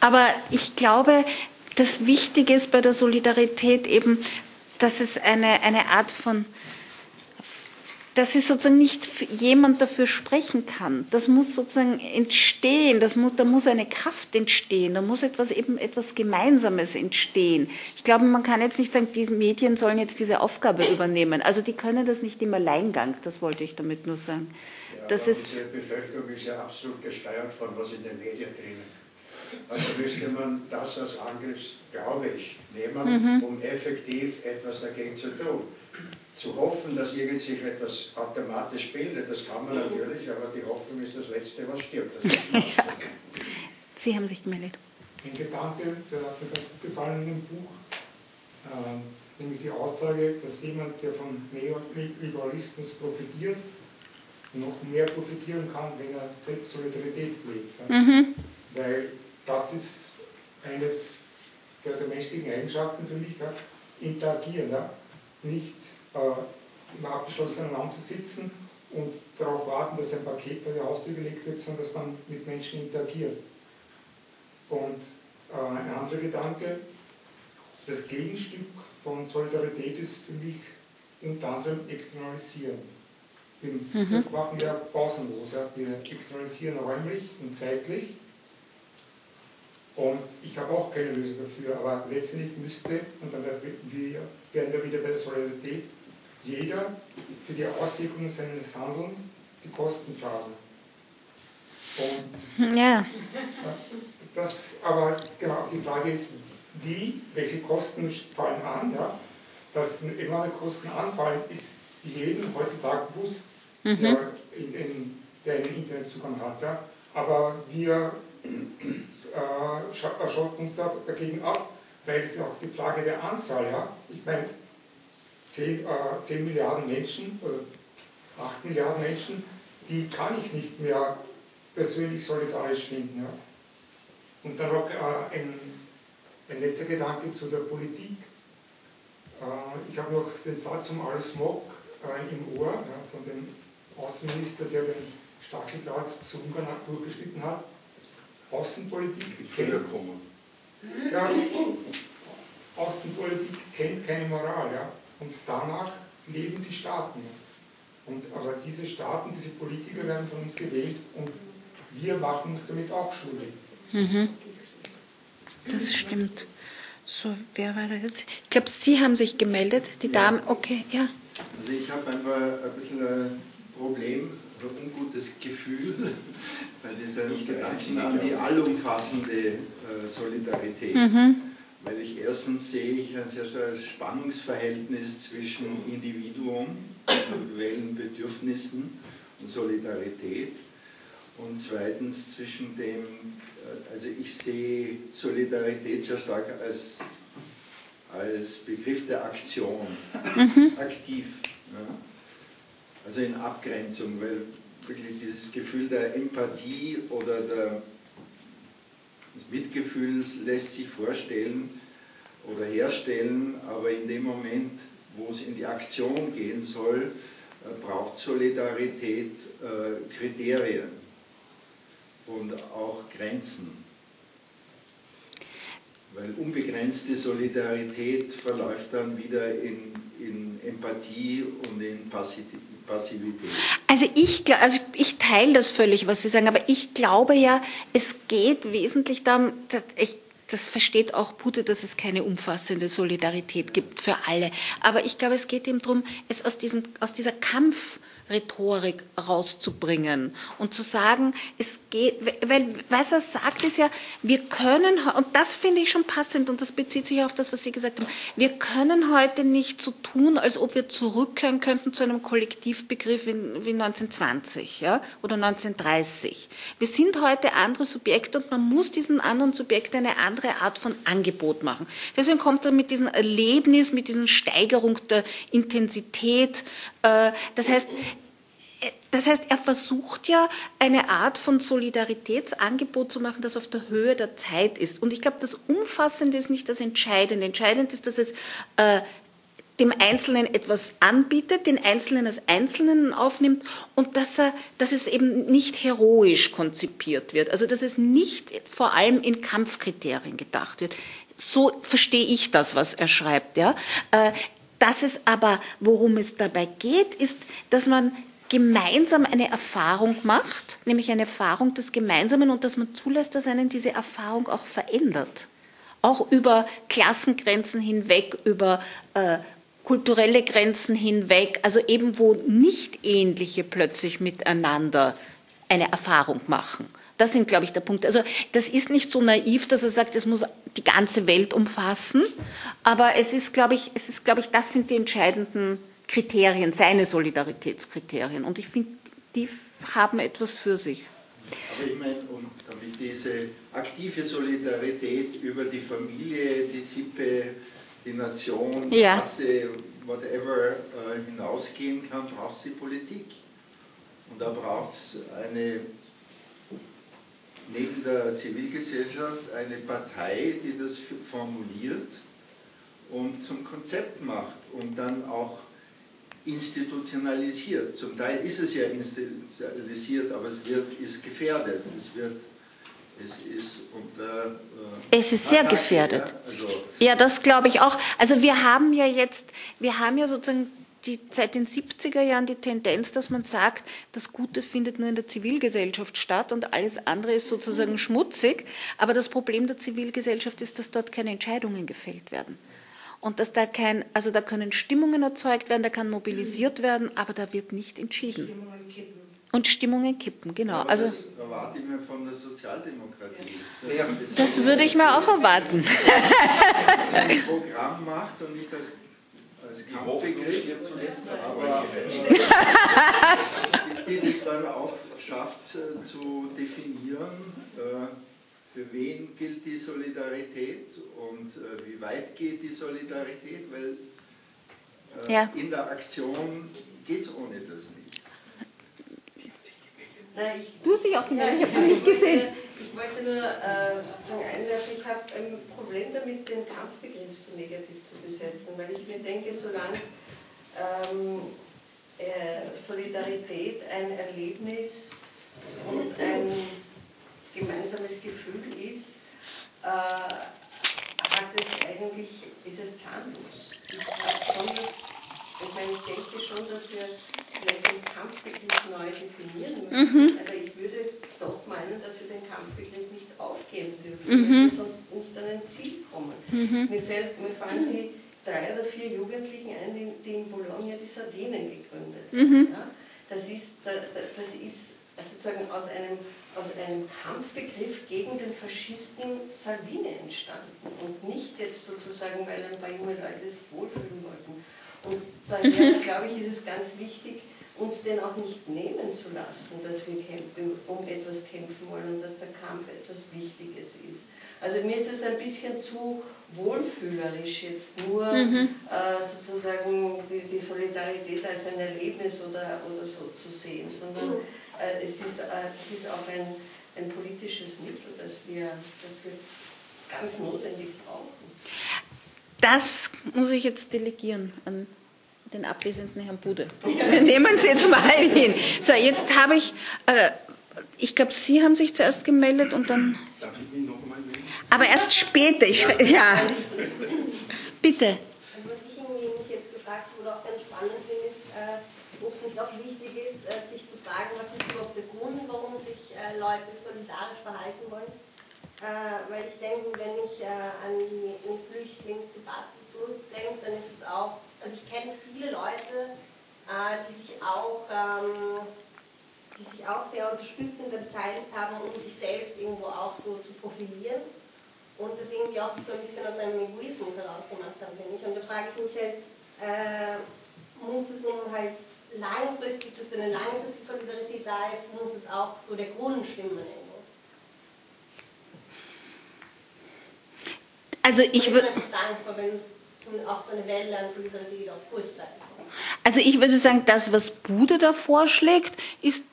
aber ich glaube, das Wichtige ist bei der Solidarität eben, dass es eine, eine Art von, dass es sozusagen nicht jemand dafür sprechen kann. Das muss sozusagen entstehen, das muss, da muss eine Kraft entstehen, da muss etwas eben etwas Gemeinsames entstehen. Ich glaube, man kann jetzt nicht sagen, die Medien sollen jetzt diese Aufgabe übernehmen. Also die können das nicht im Alleingang, das wollte ich damit nur sagen. Ja, Das ist, unsere Bevölkerung ist ja absolut gesteuert von was in den Medien drinnen. Also müsste man das als Angriff, glaube ich, nehmen, Mhm. um effektiv etwas dagegen zu tun. Zu hoffen, dass irgend sich etwas automatisch bildet, das kann man natürlich, aber die Hoffnung ist das Letzte, was stirbt. Das ist [laughs] Sie haben sich gemeldet. Ein Gedanke, der hat mir ganz gut gefallen in dem Buch, ähm, nämlich die Aussage, dass jemand, der vom Neoliberalismus profitiert, noch mehr profitieren kann, wenn er selbst Solidarität lebt. ja. Mhm. Weil das ist eines der, der menschlichen Eigenschaften für mich, ja, interagieren. Ja. Nicht äh, im abgeschlossenen Raum zu sitzen und darauf warten, dass ein Paket vor die Haustür gelegt wird, sondern dass man mit Menschen interagiert. Und äh, ein anderer Gedanke, das Gegenstück von Solidarität ist für mich unter anderem externalisieren. Mhm. Das machen wir pausenlos. Ja. Wir externalisieren räumlich und zeitlich. Und ich habe auch keine Lösung dafür, aber letztendlich müsste, und dann werden wir wieder bei der Solidarität, jeder für die Auswirkungen seines Handelns die Kosten tragen. Und ja. das, aber genau, die Frage ist, wie, welche Kosten fallen an? Ja? Dass enorme Kosten anfallen, ist jedem heutzutage bewusst, mhm. der, in, in, der einen Internetzugang hat. Ja? Aber wir äh, schotten uns da dagegen ab, weil es auch die Frage der Anzahl, ja, ich meine, 10, äh, 10 Milliarden Menschen oder 8 Milliarden Menschen, die kann ich nicht mehr persönlich solidarisch finden. Ja. Und dann noch äh, ein, ein letzter Gedanke zu der Politik. Äh, ich habe noch den Satz von Al Smog äh, im Ohr ja, von dem Außenminister, der den Stacheldraht zu Ungarn durchgeschnitten hat. Außenpolitik kennt, ja, Außenpolitik kennt keine Moral. Ja und danach leben die Staaten. Und, aber diese Staaten, diese Politiker werden von uns gewählt und wir machen uns damit auch schuldig. Mhm. Das stimmt. So, wer war da jetzt? Ich glaube, Sie haben sich gemeldet, die ja. Dame. Okay, ja. Also ich habe einfach ein bisschen ein Problem, ein ungutes Gefühl bei dieser Gedanken an die allumfassende äh, Solidarität. Mhm weil ich erstens sehe ich ein sehr starkes Spannungsverhältnis zwischen Individuum, individuellen Bedürfnissen und Solidarität und zweitens zwischen dem, also ich sehe Solidarität sehr stark als, als Begriff der Aktion, mhm. aktiv, ja? Also in Abgrenzung, weil wirklich dieses Gefühl der Empathie oder der das Mitgefühl lässt sich vorstellen oder herstellen, aber in dem Moment, wo es in die Aktion gehen soll, äh, braucht Solidarität äh, Kriterien und auch Grenzen. Weil unbegrenzte Solidarität verläuft dann wieder in, in Empathie und in Passivität. Also ich, also ich teile das völlig, was Sie sagen, aber ich glaube ja, es geht wesentlich darum, ich, das versteht auch Pute, dass es keine umfassende Solidarität gibt für alle. Aber ich glaube, es geht ihm darum, es aus, diesem, aus dieser Kampf, Rhetorik rauszubringen und zu sagen, es geht, weil was er sagt, ist ja, wir können, und das finde ich schon passend und das bezieht sich auf das, was Sie gesagt haben, wir können heute nicht so tun, als ob wir zurückkehren könnten zu einem Kollektivbegriff wie, wie 1920 ja, oder 1930. Wir sind heute andere Subjekte und man muss diesen anderen Subjekten eine andere Art von Angebot machen. Deswegen kommt er mit diesem Erlebnis, mit dieser Steigerung der Intensität. Äh, das heißt, das heißt, er versucht ja eine Art von Solidaritätsangebot zu machen, das auf der Höhe der Zeit ist. Und ich glaube, das Umfassende ist nicht das Entscheidende. Entscheidend ist, dass es äh, dem Einzelnen etwas anbietet, den Einzelnen als Einzelnen aufnimmt und dass, er, dass es eben nicht heroisch konzipiert wird. Also dass es nicht vor allem in Kampfkriterien gedacht wird. So verstehe ich das, was er schreibt. Ja? Äh, dass es aber, worum es dabei geht, ist, dass man gemeinsam eine Erfahrung macht, nämlich eine Erfahrung des Gemeinsamen und dass man zulässt, dass einen diese Erfahrung auch verändert. Auch über Klassengrenzen hinweg, über äh, kulturelle Grenzen hinweg, also eben wo nicht ähnliche plötzlich miteinander eine Erfahrung machen. Das sind, glaube ich, der Punkt. Also das ist nicht so naiv, dass er sagt, es muss die ganze Welt umfassen, aber es ist, glaube ich, es ist, glaube ich, das sind die entscheidenden Kriterien, seine Solidaritätskriterien. Und ich finde, die haben etwas für sich. Aber ich meine, und damit diese aktive Solidarität über die Familie, die Sippe, die Nation, die ja. Klasse, whatever äh, hinausgehen kann, braucht es die Politik. Und da braucht es eine, neben der Zivilgesellschaft, eine Partei, die das formuliert und zum Konzept macht und dann auch institutionalisiert. Zum Teil ist es ja institutionalisiert, aber es wird, ist gefährdet. Es wird Es ist unter. Äh, es ist sehr gefährdet. Ja, also ja das glaube ich auch. Also wir haben ja jetzt, wir haben ja sozusagen die, seit den 70er Jahren die Tendenz, dass man sagt, das Gute findet nur in der Zivilgesellschaft statt und alles andere ist sozusagen schmutzig. Aber das Problem der Zivilgesellschaft ist, dass dort keine Entscheidungen gefällt werden. Und dass da kein, also da können Stimmungen erzeugt werden, da kann mobilisiert werden, aber da wird nicht entschieden. Stimmungen kippen. Und Stimmungen kippen, genau. Aber also, das erwarte ich mir von der Sozialdemokratie. Das, das würde ich mir auch erwarten. ein Programm macht und nicht als Kampfbegriff, aber die es dann auch schafft äh, zu definieren, äh, für wen gilt die Solidarität und äh, wie weit geht die Solidarität, weil ja. in der Aktion geht es ohne das nicht. Du hast dich auch gemeldet, ich habe nicht gesehen. Ich wollte nur äh, sagen, einwerfen, ich habe ein Problem damit, den Kampfbegriff so negativ zu besetzen, weil ich mir denke, solange ähm, äh, Solidarität ein Erlebnis und ein gemeinsames Gefühl ist, äh, hat es eigentlich, ist es zahnlos. Ich, schon, ich, meine, ich denke schon, dass wir vielleicht den Kampfbegriff neu definieren müssen, mhm. aber ich würde doch meinen, dass wir den Kampfbegriff nicht aufgeben dürfen, mhm. weil wir sonst nicht an ein Ziel kommen. Mhm. Mir, fällt, mir fallen die drei oder vier Jugendlichen ein, die, die in Bologna die Sardinen gegründet haben. Mhm. Ja? Das, ist, das ist sozusagen aus einem, aus einem Kampfbegriff gegen den Faschisten Salvini entstanden und nicht jetzt sozusagen, weil ein paar junge Leute sich wohlfühlen wollten. Und daher, mhm. glaube ich, ist es ganz wichtig, uns den auch nicht nehmen zu lassen, dass wir um etwas kämpfen wollen und dass der Kampf etwas Wichtiges ist. Also mir ist es ein bisschen zu wohlfühlerisch, jetzt nur mhm. äh, sozusagen die, die, Solidarität als ein Erlebnis oder, oder so zu sehen, sondern äh, es, ist, äh, es ist auch ein, ein politisches Mittel, das wir, das wir ganz notwendig brauchen. Das muss ich jetzt delegieren an den abwesenden Herrn Bude. Wir [laughs] nehmen es jetzt mal hin. So, jetzt habe ich, äh, ich glaube, Sie haben sich zuerst gemeldet und dann. Darf ich mich noch einmal melden? Aber erst später. Ich, ja. Bitte. Also was ich irgendwie mich jetzt gefragt wurde, auch ganz spannend finde, ist, äh, ob es nicht auch wichtig ist, äh, sich zu fragen, was ist überhaupt der Grund, warum sich äh, Leute solidarisch verhalten wollen. Äh, weil ich denke, wenn ich äh, an die, die Flüchtlingsdebatte zurückdenke, dann ist es auch also ich kenne viele Leute, äh, die sich auch ähm, die sich auch sehr unterstützend beteiligt haben, um sich selbst irgendwo auch so zu profilieren und das irgendwie auch so ein bisschen aus einem Egoismus herausgemacht haben, finde ich. Und da frage ich mich halt, äh, muss es um halt langfristig, dass eine langfristige Solidarität da ist, muss es auch so der Grund stimmen irgendwo. Also ich würde... Ich bin einfach dankbar, wenn es auch so eine Welle an Solidarität auf Kurzzeit Also ich würde sagen, das, was Bude da vorschlägt, ist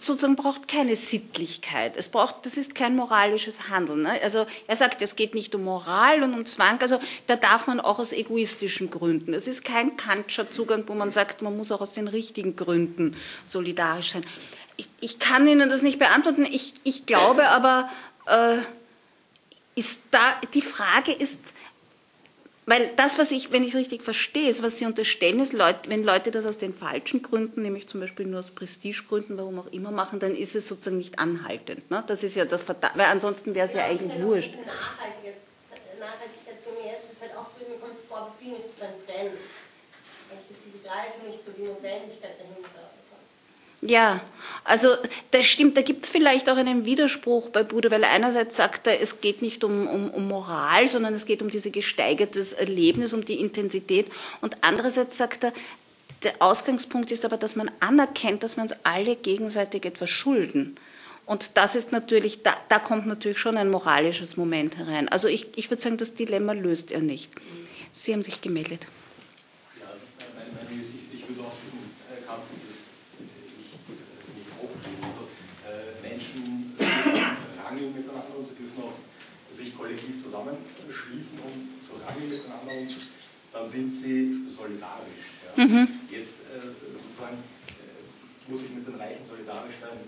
sozusagen braucht keine Sittlichkeit. Es braucht, das ist kein moralisches Handeln. Ne? Also er sagt, es geht nicht um Moral und um Zwang. Also da darf man auch aus egoistischen Gründen. Es ist kein Kantscher Zugang, wo man sagt, man muss auch aus den richtigen Gründen solidarisch sein. Ich, ich kann Ihnen das nicht beantworten. Ich, ich glaube aber, äh, ist da die Frage ist weil das, was ich, wenn ich es richtig verstehe, ist, was Sie unterstellen, ist, Leute, wenn Leute das aus den falschen Gründen, nämlich zum Beispiel nur aus Prestigegründen, warum auch immer machen, dann ist es sozusagen nicht anhaltend. Ne? Das ist ja das Verdammt, weil ansonsten wäre es ja, ja eigentlich wurscht. Nachhaltigkeit ist halt auch so, mir kommt es vor, für ist es ein Trend. Ich begreife nicht so die Notwendigkeit dahinter. Ja, also das stimmt, da gibt es vielleicht auch einen Widerspruch bei Buddha, weil einerseits sagt er, es geht nicht um, um, um Moral, sondern es geht um dieses gesteigerte Erlebnis, um die Intensität. Und andererseits sagt er, der Ausgangspunkt ist aber, dass man anerkennt, dass wir uns alle gegenseitig etwas schulden. Und das ist natürlich, da, da kommt natürlich schon ein moralisches Moment herein. Also ich, ich würde sagen, das Dilemma löst er nicht. Sie haben sich gemeldet. Kollektiv zusammenschließen und zu rangeln miteinander und dann sind sie solidarisch. Ja. Mhm. Jetzt äh, sozusagen äh, muss ich mit den Reichen solidarisch sein?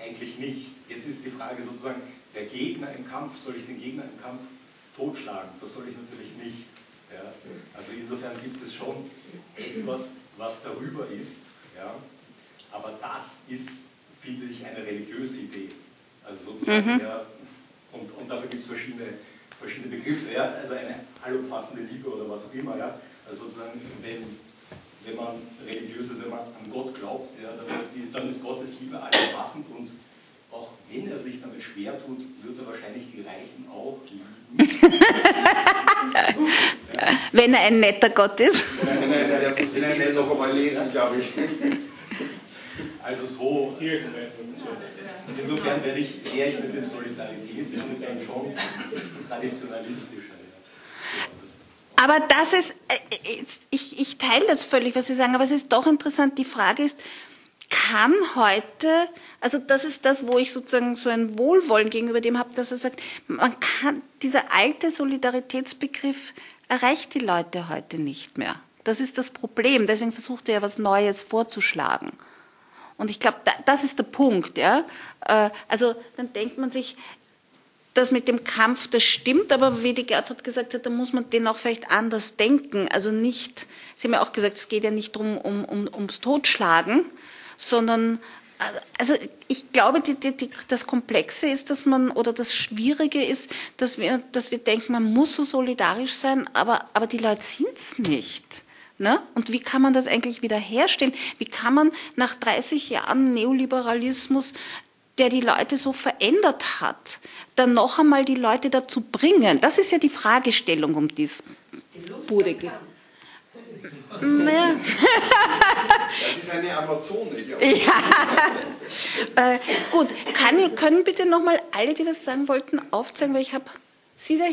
Eigentlich nicht. Jetzt ist die Frage sozusagen, der Gegner im Kampf, soll ich den Gegner im Kampf totschlagen? Das soll ich natürlich nicht. Ja? Also insofern gibt es schon etwas, was darüber ist. Ja? Aber das ist, finde ich, eine religiöse Idee. Also sozusagen, Mhm. ja, und, und dafür gibt es verschiedene, verschiedene Begriffe, ja? also eine allumfassende Liebe oder was auch immer. Ja? Also sozusagen, wenn, wenn man religiös ist, wenn man an Gott glaubt, ja, dann, ist die, dann ist Gottes Liebe allumfassend und auch wenn er sich damit schwer tut, wird er wahrscheinlich die Reichen auch lieben. [laughs] Wenn er ein netter Gott ist. Nein, nein, der muss die E-Mail noch einmal lesen, glaube ich. Also so. Insofern werde ich, wäre ich mit dem Solidaritätsbegriff schon traditionalistischer. Aber das ist, äh, ich, ich teile das völlig, was Sie sagen, aber es ist doch interessant. Die Frage ist, kann heute, also das ist das, wo ich sozusagen so ein Wohlwollen gegenüber dem habe, dass er sagt, man kann, dieser alte Solidaritätsbegriff erreicht die Leute heute nicht mehr. Das ist das Problem. Deswegen versucht er ja was Neues vorzuschlagen. Und ich glaube, da, das ist der Punkt. Ja? Äh, also dann denkt man sich, das mit dem Kampf, das stimmt, aber wie die Gertrud gesagt hat, da muss man den auch vielleicht anders denken. Also nicht, Sie haben ja auch gesagt, es geht ja nicht drum um, um, ums Totschlagen, sondern, also ich glaube, die, die, die, das Komplexe ist, dass man, oder das Schwierige ist, dass wir, dass wir denken, man muss so solidarisch sein, aber, aber die Leute sind's nicht. Ne? Und wie kann man das eigentlich wieder herstellen? Wie kann man nach 30 Jahren Neoliberalismus der die Leute so verändert hat, dann noch einmal die Leute dazu bringen? Das ist ja die Fragestellung, um die es Bude geht. Naja. Das ist eine Amazone, Ja. [laughs] Äh, gut, Kann, können bitte nochmal alle, die was sagen wollten, aufzeigen, weil ich habe Sie da.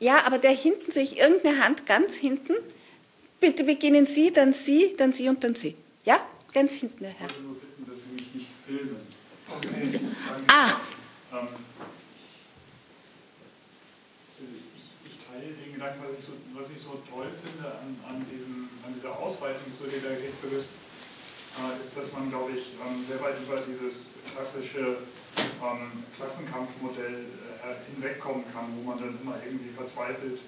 Ja, aber der hinten sehe ich irgendeine Hand ganz hinten. Bitte beginnen Sie, dann Sie, dann Sie und dann Sie. Ja, ganz hinten Herr. Ich nur bitten, dass Sie mich nicht filmen. Ah. Ähm, also ich, ich teile den Gedanken, was ich so, was ich so toll finde an, an, diesem, an dieser Ausweitung des Solidaritätsbegriffs, äh, ist, dass man, glaube ich, ähm, sehr weit über dieses klassische ähm, Klassenkampfmodell äh, hinwegkommen kann, wo man dann immer irgendwie verzweifelt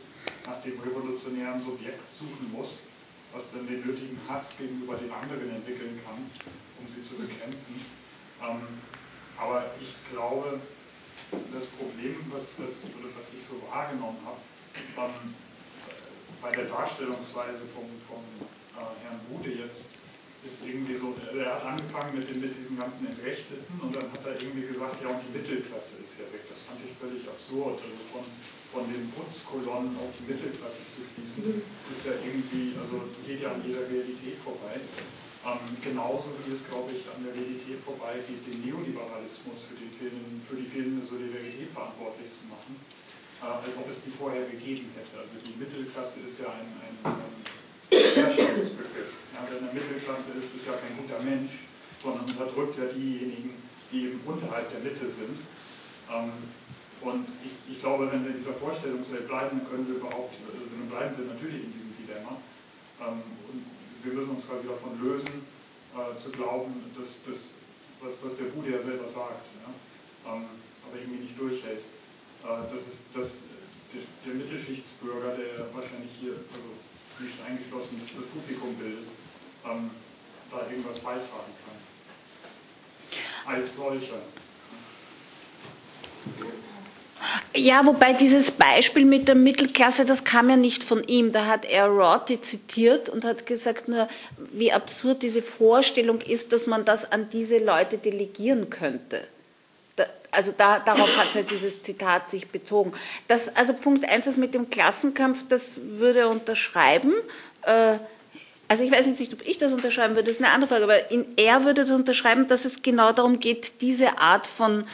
nach dem revolutionären Subjekt suchen muss, was dann den nötigen Hass gegenüber den anderen entwickeln kann, um sie zu bekämpfen. Ähm, aber ich glaube, das Problem, was, was, was ich so wahrgenommen habe, ähm, bei der Darstellungsweise vom, vom äh, Herrn Bude jetzt, ist irgendwie so, er hat angefangen mit, dem, mit diesen ganzen Entrechteten und dann hat er irgendwie gesagt, ja und die Mittelklasse ist ja weg. Das fand ich völlig absurd. Also von, von den Putzkolonnen auf die Mittelklasse zu schließen, ist ja irgendwie, also geht ja an jeder Realität vorbei. Ähm, genauso wie es, glaube ich, an der Realität vorbeigeht, den Neoliberalismus für, den fehlenden, für die fehlende Solidarität verantwortlich zu machen, äh, als ob es die vorher gegeben hätte. Also die Mittelklasse ist ja ein, ein, ein Herrschaftsbegriff. Ja, wer in der Mittelklasse ist, ist ja kein guter Mensch, sondern unterdrückt ja diejenigen, die eben unterhalb der Mitte sind. Ähm, und ich, ich, glaube, wenn wir in dieser Vorstellungswelt bleiben, dann können wir überhaupt, also dann bleiben wir natürlich in diesem Dilemma. Ähm, und wir müssen uns quasi davon lösen, äh, zu glauben, dass das, was, was der Bude ja selber sagt, ja, ähm, aber irgendwie nicht durchhält. Äh, das ist dass der, der Mittelschichtsbürger, der wahrscheinlich hier, also nicht eingeschlossen ist, das Publikum bildet, ähm, da irgendwas beitragen kann. Als solcher. Ja, wobei dieses Beispiel mit der Mittelklasse, das kam ja nicht von ihm. Da hat er Rorty zitiert und hat gesagt, nur wie absurd diese Vorstellung ist, dass man das an diese Leute delegieren könnte. Da, also da, darauf hat halt dieses Zitat sich bezogen. Das, also Punkt eins, das mit dem Klassenkampf, das würde er unterschreiben. Äh, also ich weiß jetzt nicht, ob ich das unterschreiben würde, das ist eine andere Frage, aber in, er würde das unterschreiben, dass es genau darum geht, diese Art von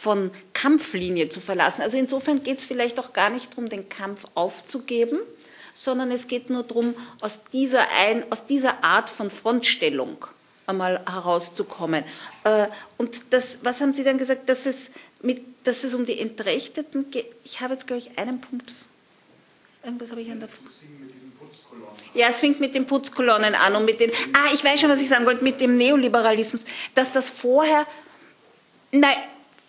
von Kampflinie zu verlassen. Also insofern geht es vielleicht auch gar nicht darum, den Kampf aufzugeben, sondern es geht nur darum, aus dieser, ein, aus dieser Art von Frontstellung einmal herauszukommen. Äh, und das, was haben Sie dann gesagt, dass es, mit, dass es um die Entrechteten geht? Ich habe jetzt, glaube ich, einen Punkt. Irgendwas habe ich an der. Ja, es fängt mit den Putzkolonnen an und mit den. Ah, ich weiß schon, was ich sagen wollte, mit dem Neoliberalismus, dass das vorher. Nein,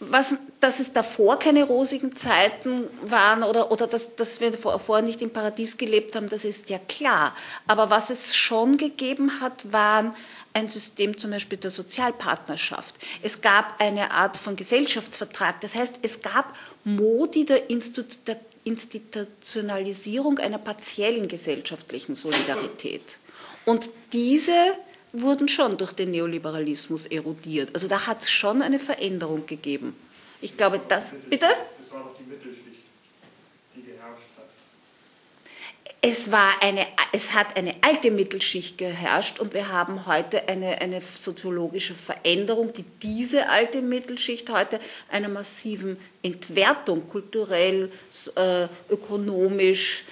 was, dass es davor keine rosigen Zeiten waren oder, oder dass, dass wir vorher nicht im Paradies gelebt haben, das ist ja klar. Aber was es schon gegeben hat, waren ein System zum Beispiel der Sozialpartnerschaft. Es gab eine Art von Gesellschaftsvertrag. Das heißt, es gab Modi der Institutionalisierung einer partiellen gesellschaftlichen Solidarität. Und diese wurden schon durch den Neoliberalismus erodiert. Also da hat es schon eine Veränderung gegeben. Ich glaube, das. Bitte? Das war doch die Mittelschicht, die geherrscht hat. Es, war eine, es hat eine alte Mittelschicht geherrscht und wir haben heute eine, eine soziologische Veränderung, die diese alte Mittelschicht heute einer massiven Entwertung kulturell, äh, ökonomisch,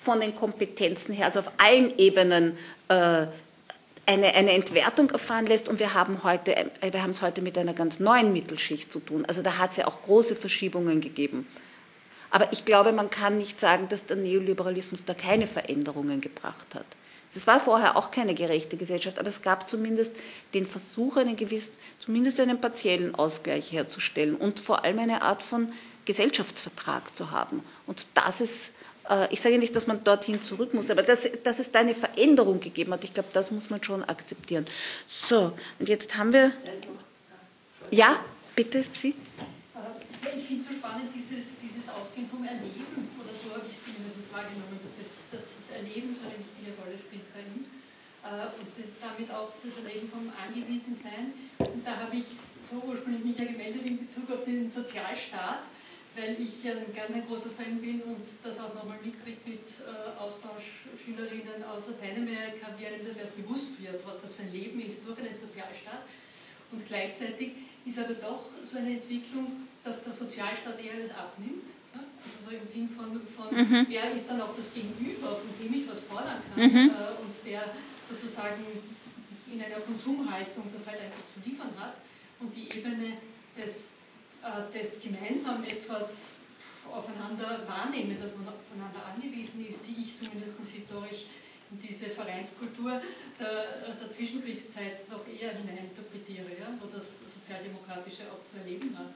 von den Kompetenzen her, also auf allen Ebenen äh, eine, eine Entwertung erfahren lässt und wir haben heute, äh, wir haben es heute mit einer ganz neuen Mittelschicht zu tun. Also da hat es ja auch große Verschiebungen gegeben. Aber ich glaube, man kann nicht sagen, dass der Neoliberalismus da keine Veränderungen gebracht hat. Es war vorher auch keine gerechte Gesellschaft, aber es gab zumindest den Versuch, einen gewissen, zumindest einen partiellen Ausgleich herzustellen und vor allem eine Art von Gesellschaftsvertrag zu haben. Und das ist ich sage nicht, dass man dorthin zurück muss, aber dass, dass es da eine Veränderung gegeben hat, ich glaube, das muss man schon akzeptieren. So, und jetzt haben wir. Ja, bitte Sie. Ich finde es so spannend, dieses, dieses Ausgehen vom Erleben, oder so habe ich es zumindest wahrgenommen, dass das, dass das Erleben so eine wichtige Rolle spielt bei ihm. Äh, und damit auch das Erleben vom Angewiesensein. Und da habe ich so ursprünglich mich ja gemeldet in Bezug auf den Sozialstaat weil ich ein ganz ein großer Fan bin und das auch nochmal mitkriege mit äh, Austauschschülerinnen aus Lateinamerika, wie einem das erst bewusst wird, was das für ein Leben ist durch einen Sozialstaat. Und gleichzeitig ist aber doch so eine Entwicklung, dass der Sozialstaat eher alles abnimmt. Ja? Also so im Sinn von, von mhm. er ist dann auch das Gegenüber, von dem ich was fordern kann mhm. äh, und der sozusagen in einer Konsumhaltung das halt einfach zu liefern hat und die Ebene des das gemeinsam etwas aufeinander wahrnehmen, dass man aufeinander angewiesen ist, die ich zumindest historisch in diese Vereinskultur der, der Zwischenkriegszeit noch eher hineininterpretiere, ja, wo das Sozialdemokratische auch zu erleben war.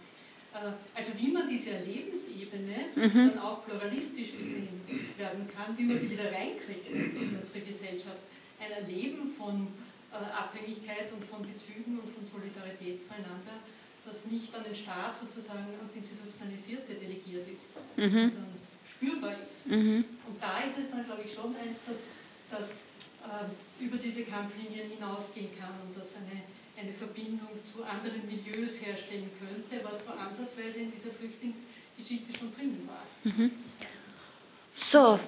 Äh, also wie man diese Erlebensebene mhm. dann auch pluralistisch gesehen werden kann, wie man die wieder reinkriegt in unsere Gesellschaft. Ein Erleben von äh, Abhängigkeit und von Bezügen und von Solidarität zueinander das nicht an den Staat sozusagen ans Institutionalisierte delegiert ist, mhm. sondern spürbar ist. Mhm. Und da ist es dann, glaube ich, schon eins, dass das äh, über diese Kampflinien hinausgehen kann und dass eine, eine Verbindung zu anderen Milieus herstellen könnte, was so ansatzweise in dieser Flüchtlingsgeschichte schon drinnen war. Mhm. So,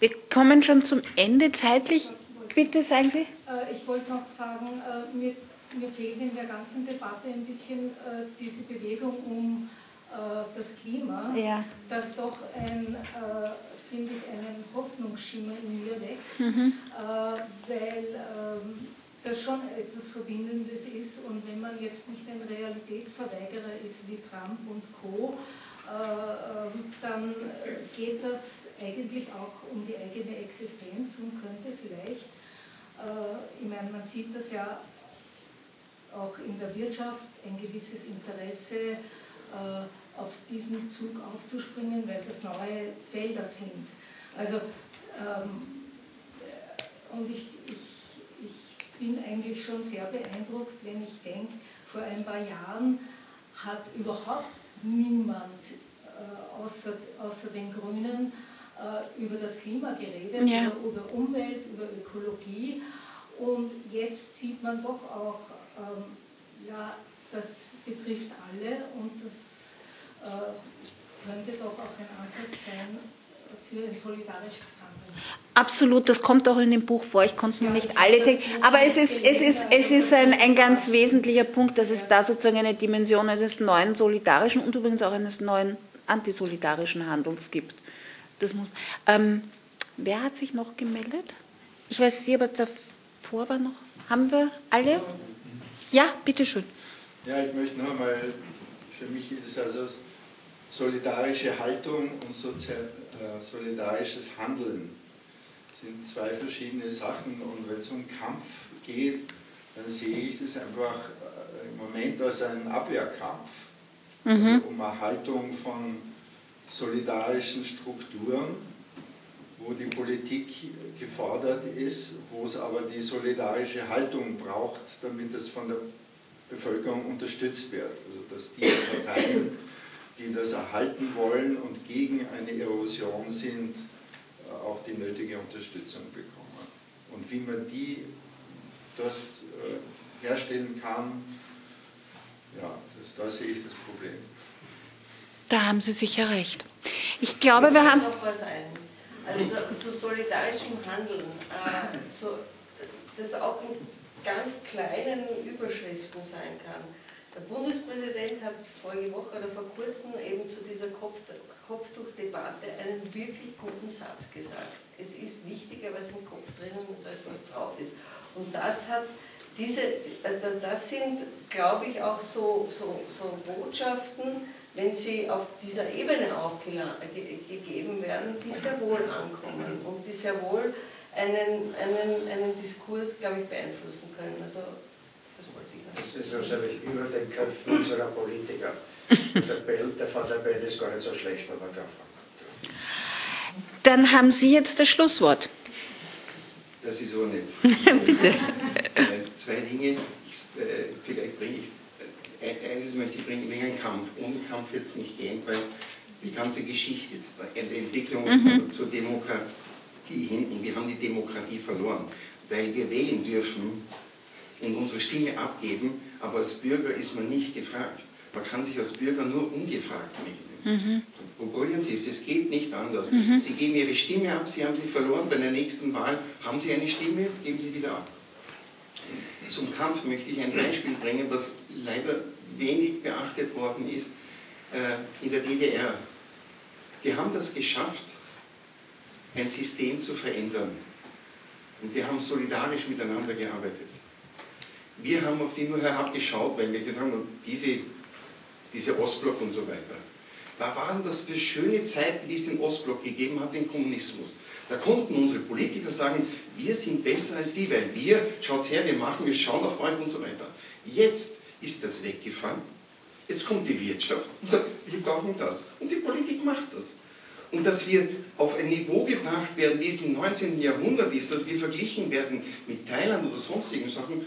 wir kommen schon zum Ende zeitlich. Bitte sagen Sie. Äh, ich wollte noch sagen, äh, mir mir fehlt in der ganzen Debatte ein bisschen äh, diese Bewegung um äh, das Klima, ja. das doch ein, äh, finde ich, einen Hoffnungsschimmer in mir weckt, mhm. Äh, weil ähm, das schon etwas Verbindendes ist und wenn man jetzt nicht ein Realitätsverweigerer ist wie Trump und Co., äh, ähm, dann geht das eigentlich auch um die eigene Existenz und könnte vielleicht, äh, ich meine, man sieht das ja auch in der Wirtschaft ein gewisses Interesse äh, auf diesen Zug aufzuspringen, weil das neue Felder sind. Also, ähm, und ich, ich, ich bin eigentlich schon sehr beeindruckt, wenn ich denke, vor ein paar Jahren hat überhaupt niemand äh, außer, außer den Grünen äh, über das Klima geredet, ja. über, über Umwelt, über Ökologie. Und jetzt sieht man doch auch ja, das betrifft alle und das äh, könnte doch auch ein Ansatz sein für ein solidarisches Handeln. Absolut, das kommt auch in dem Buch vor. Ich konnte ja, nicht alle Texte, aber es ist, es ist, es ist ein, ein ganz wesentlicher Punkt, dass es da sozusagen eine Dimension eines neuen solidarischen und übrigens auch eines neuen antisolidarischen Handelns gibt. Das muss, ähm, wer hat sich noch gemeldet? Ich weiß, Sie, aber davor war noch. Haben wir alle? Ja, bitteschön. Ja, ich möchte noch einmal, für mich ist es also solidarische Haltung und sozial, äh, solidarisches Handeln sind zwei verschiedene Sachen und wenn es um Kampf geht, dann sehe ich das einfach äh, im Moment als einen Abwehrkampf. mhm. also um Erhaltung von solidarischen Strukturen, wo die Politik gefordert ist, wo es aber die solidarische Haltung braucht, damit es von der Bevölkerung unterstützt wird. Also dass die Parteien, die das erhalten wollen und gegen eine Erosion sind, auch die nötige Unterstützung bekommen. Und wie man die, das äh, herstellen kann, ja, das, da sehe ich das Problem. Da haben Sie sicher recht. Ich glaube, wir haben. Noch was ein. Also zu, zu solidarischem Handeln, äh, zu, das auch in ganz kleinen Überschriften sein kann. Der Bundespräsident hat vorige Woche oder vor kurzem eben zu dieser Kopf, Kopftuchdebatte einen wirklich guten Satz gesagt. Es ist wichtiger, was im Kopf drinnen ist, als was drauf ist. Und das hat diese, also das sind, glaube ich, auch so, so, so Botschaften, wenn sie auf dieser Ebene auch gegeben werden, die sehr wohl ankommen und die sehr wohl einen, einen, einen Diskurs, glaube ich, beeinflussen können. Also, das wollte ich noch. Das ist wahrscheinlich über den Köpfen [clears throat] unserer Politiker. Der Bell, der der Bell ist gar nicht so schlecht, aber der Dann haben Sie jetzt das Schlusswort. Das ist so nett. [laughs] Bitte. Zwei Dinge, ich, äh, vielleicht bringe ich eines möchte ich bringen, wegen Kampf. Ohne Kampf wird es nicht gehen, weil die ganze Geschichte der Entwicklung mhm. zur Demokratie hin und wir haben die Demokratie verloren, weil wir wählen dürfen und unsere Stimme abgeben, aber als Bürger ist man nicht gefragt. Man kann sich als Bürger nur ungefragt melden. Mhm. Probieren Sie es, es geht nicht anders. Mhm. Sie geben Ihre Stimme ab, Sie haben sie verloren, bei der nächsten Wahl haben Sie eine Stimme, geben Sie wieder ab. Zum Kampf möchte ich ein Beispiel bringen, was leider wenig beachtet worden ist äh, in der DDR. Die haben das geschafft, ein System zu verändern. Und die haben solidarisch miteinander gearbeitet. Wir haben auf die nur herabgeschaut, weil wir gesagt haben, diese, diese Ostblock und so weiter. Was waren das für schöne Zeiten, wie es den Ostblock gegeben hat, den Kommunismus? Da konnten unsere Politiker sagen, wir sind besser als die, weil wir, schaut her, wir machen, wir schauen auf euch und so weiter. Jetzt ist das weggefallen. Jetzt kommt die Wirtschaft und sagt, wir brauchen das. Und die Politik macht das. Und dass wir auf ein Niveau gebracht werden, wie es im 19. Jahrhundert ist, dass wir verglichen werden mit Thailand oder sonstigen Sachen,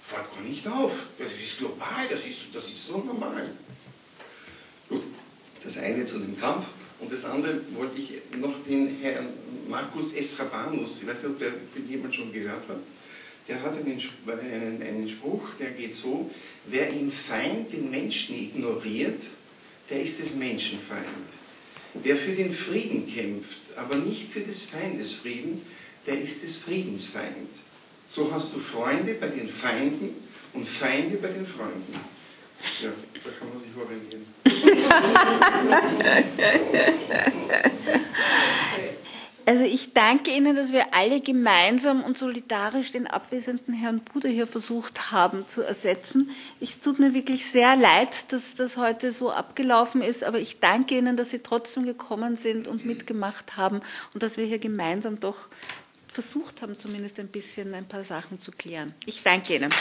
fällt gar nicht auf. Das ist global, das ist, das ist so normal. Gut, das eine zu dem Kampf. Und das andere wollte ich noch den Herrn Markus Esrabanus, ich weiß nicht, ob der jemand schon gehört hat, der hat einen, einen, einen Spruch, der geht so, wer im Feind den Menschen ignoriert, der ist des Menschenfeind. Wer für den Frieden kämpft, aber nicht für des Feindes Frieden, der ist des Friedensfeind. So hast du Freunde bei den Feinden und Feinde bei den Freunden. Ja, da kann man sich orientieren. [laughs] Also ich danke Ihnen, dass wir alle gemeinsam und solidarisch den abwesenden Herrn Bruder hier versucht haben zu ersetzen. Es tut mir wirklich sehr leid, dass das heute so abgelaufen ist, aber ich danke Ihnen, dass Sie trotzdem gekommen sind und mitgemacht haben und dass wir hier gemeinsam doch versucht haben, zumindest ein bisschen ein paar Sachen zu klären. Ich danke Ihnen.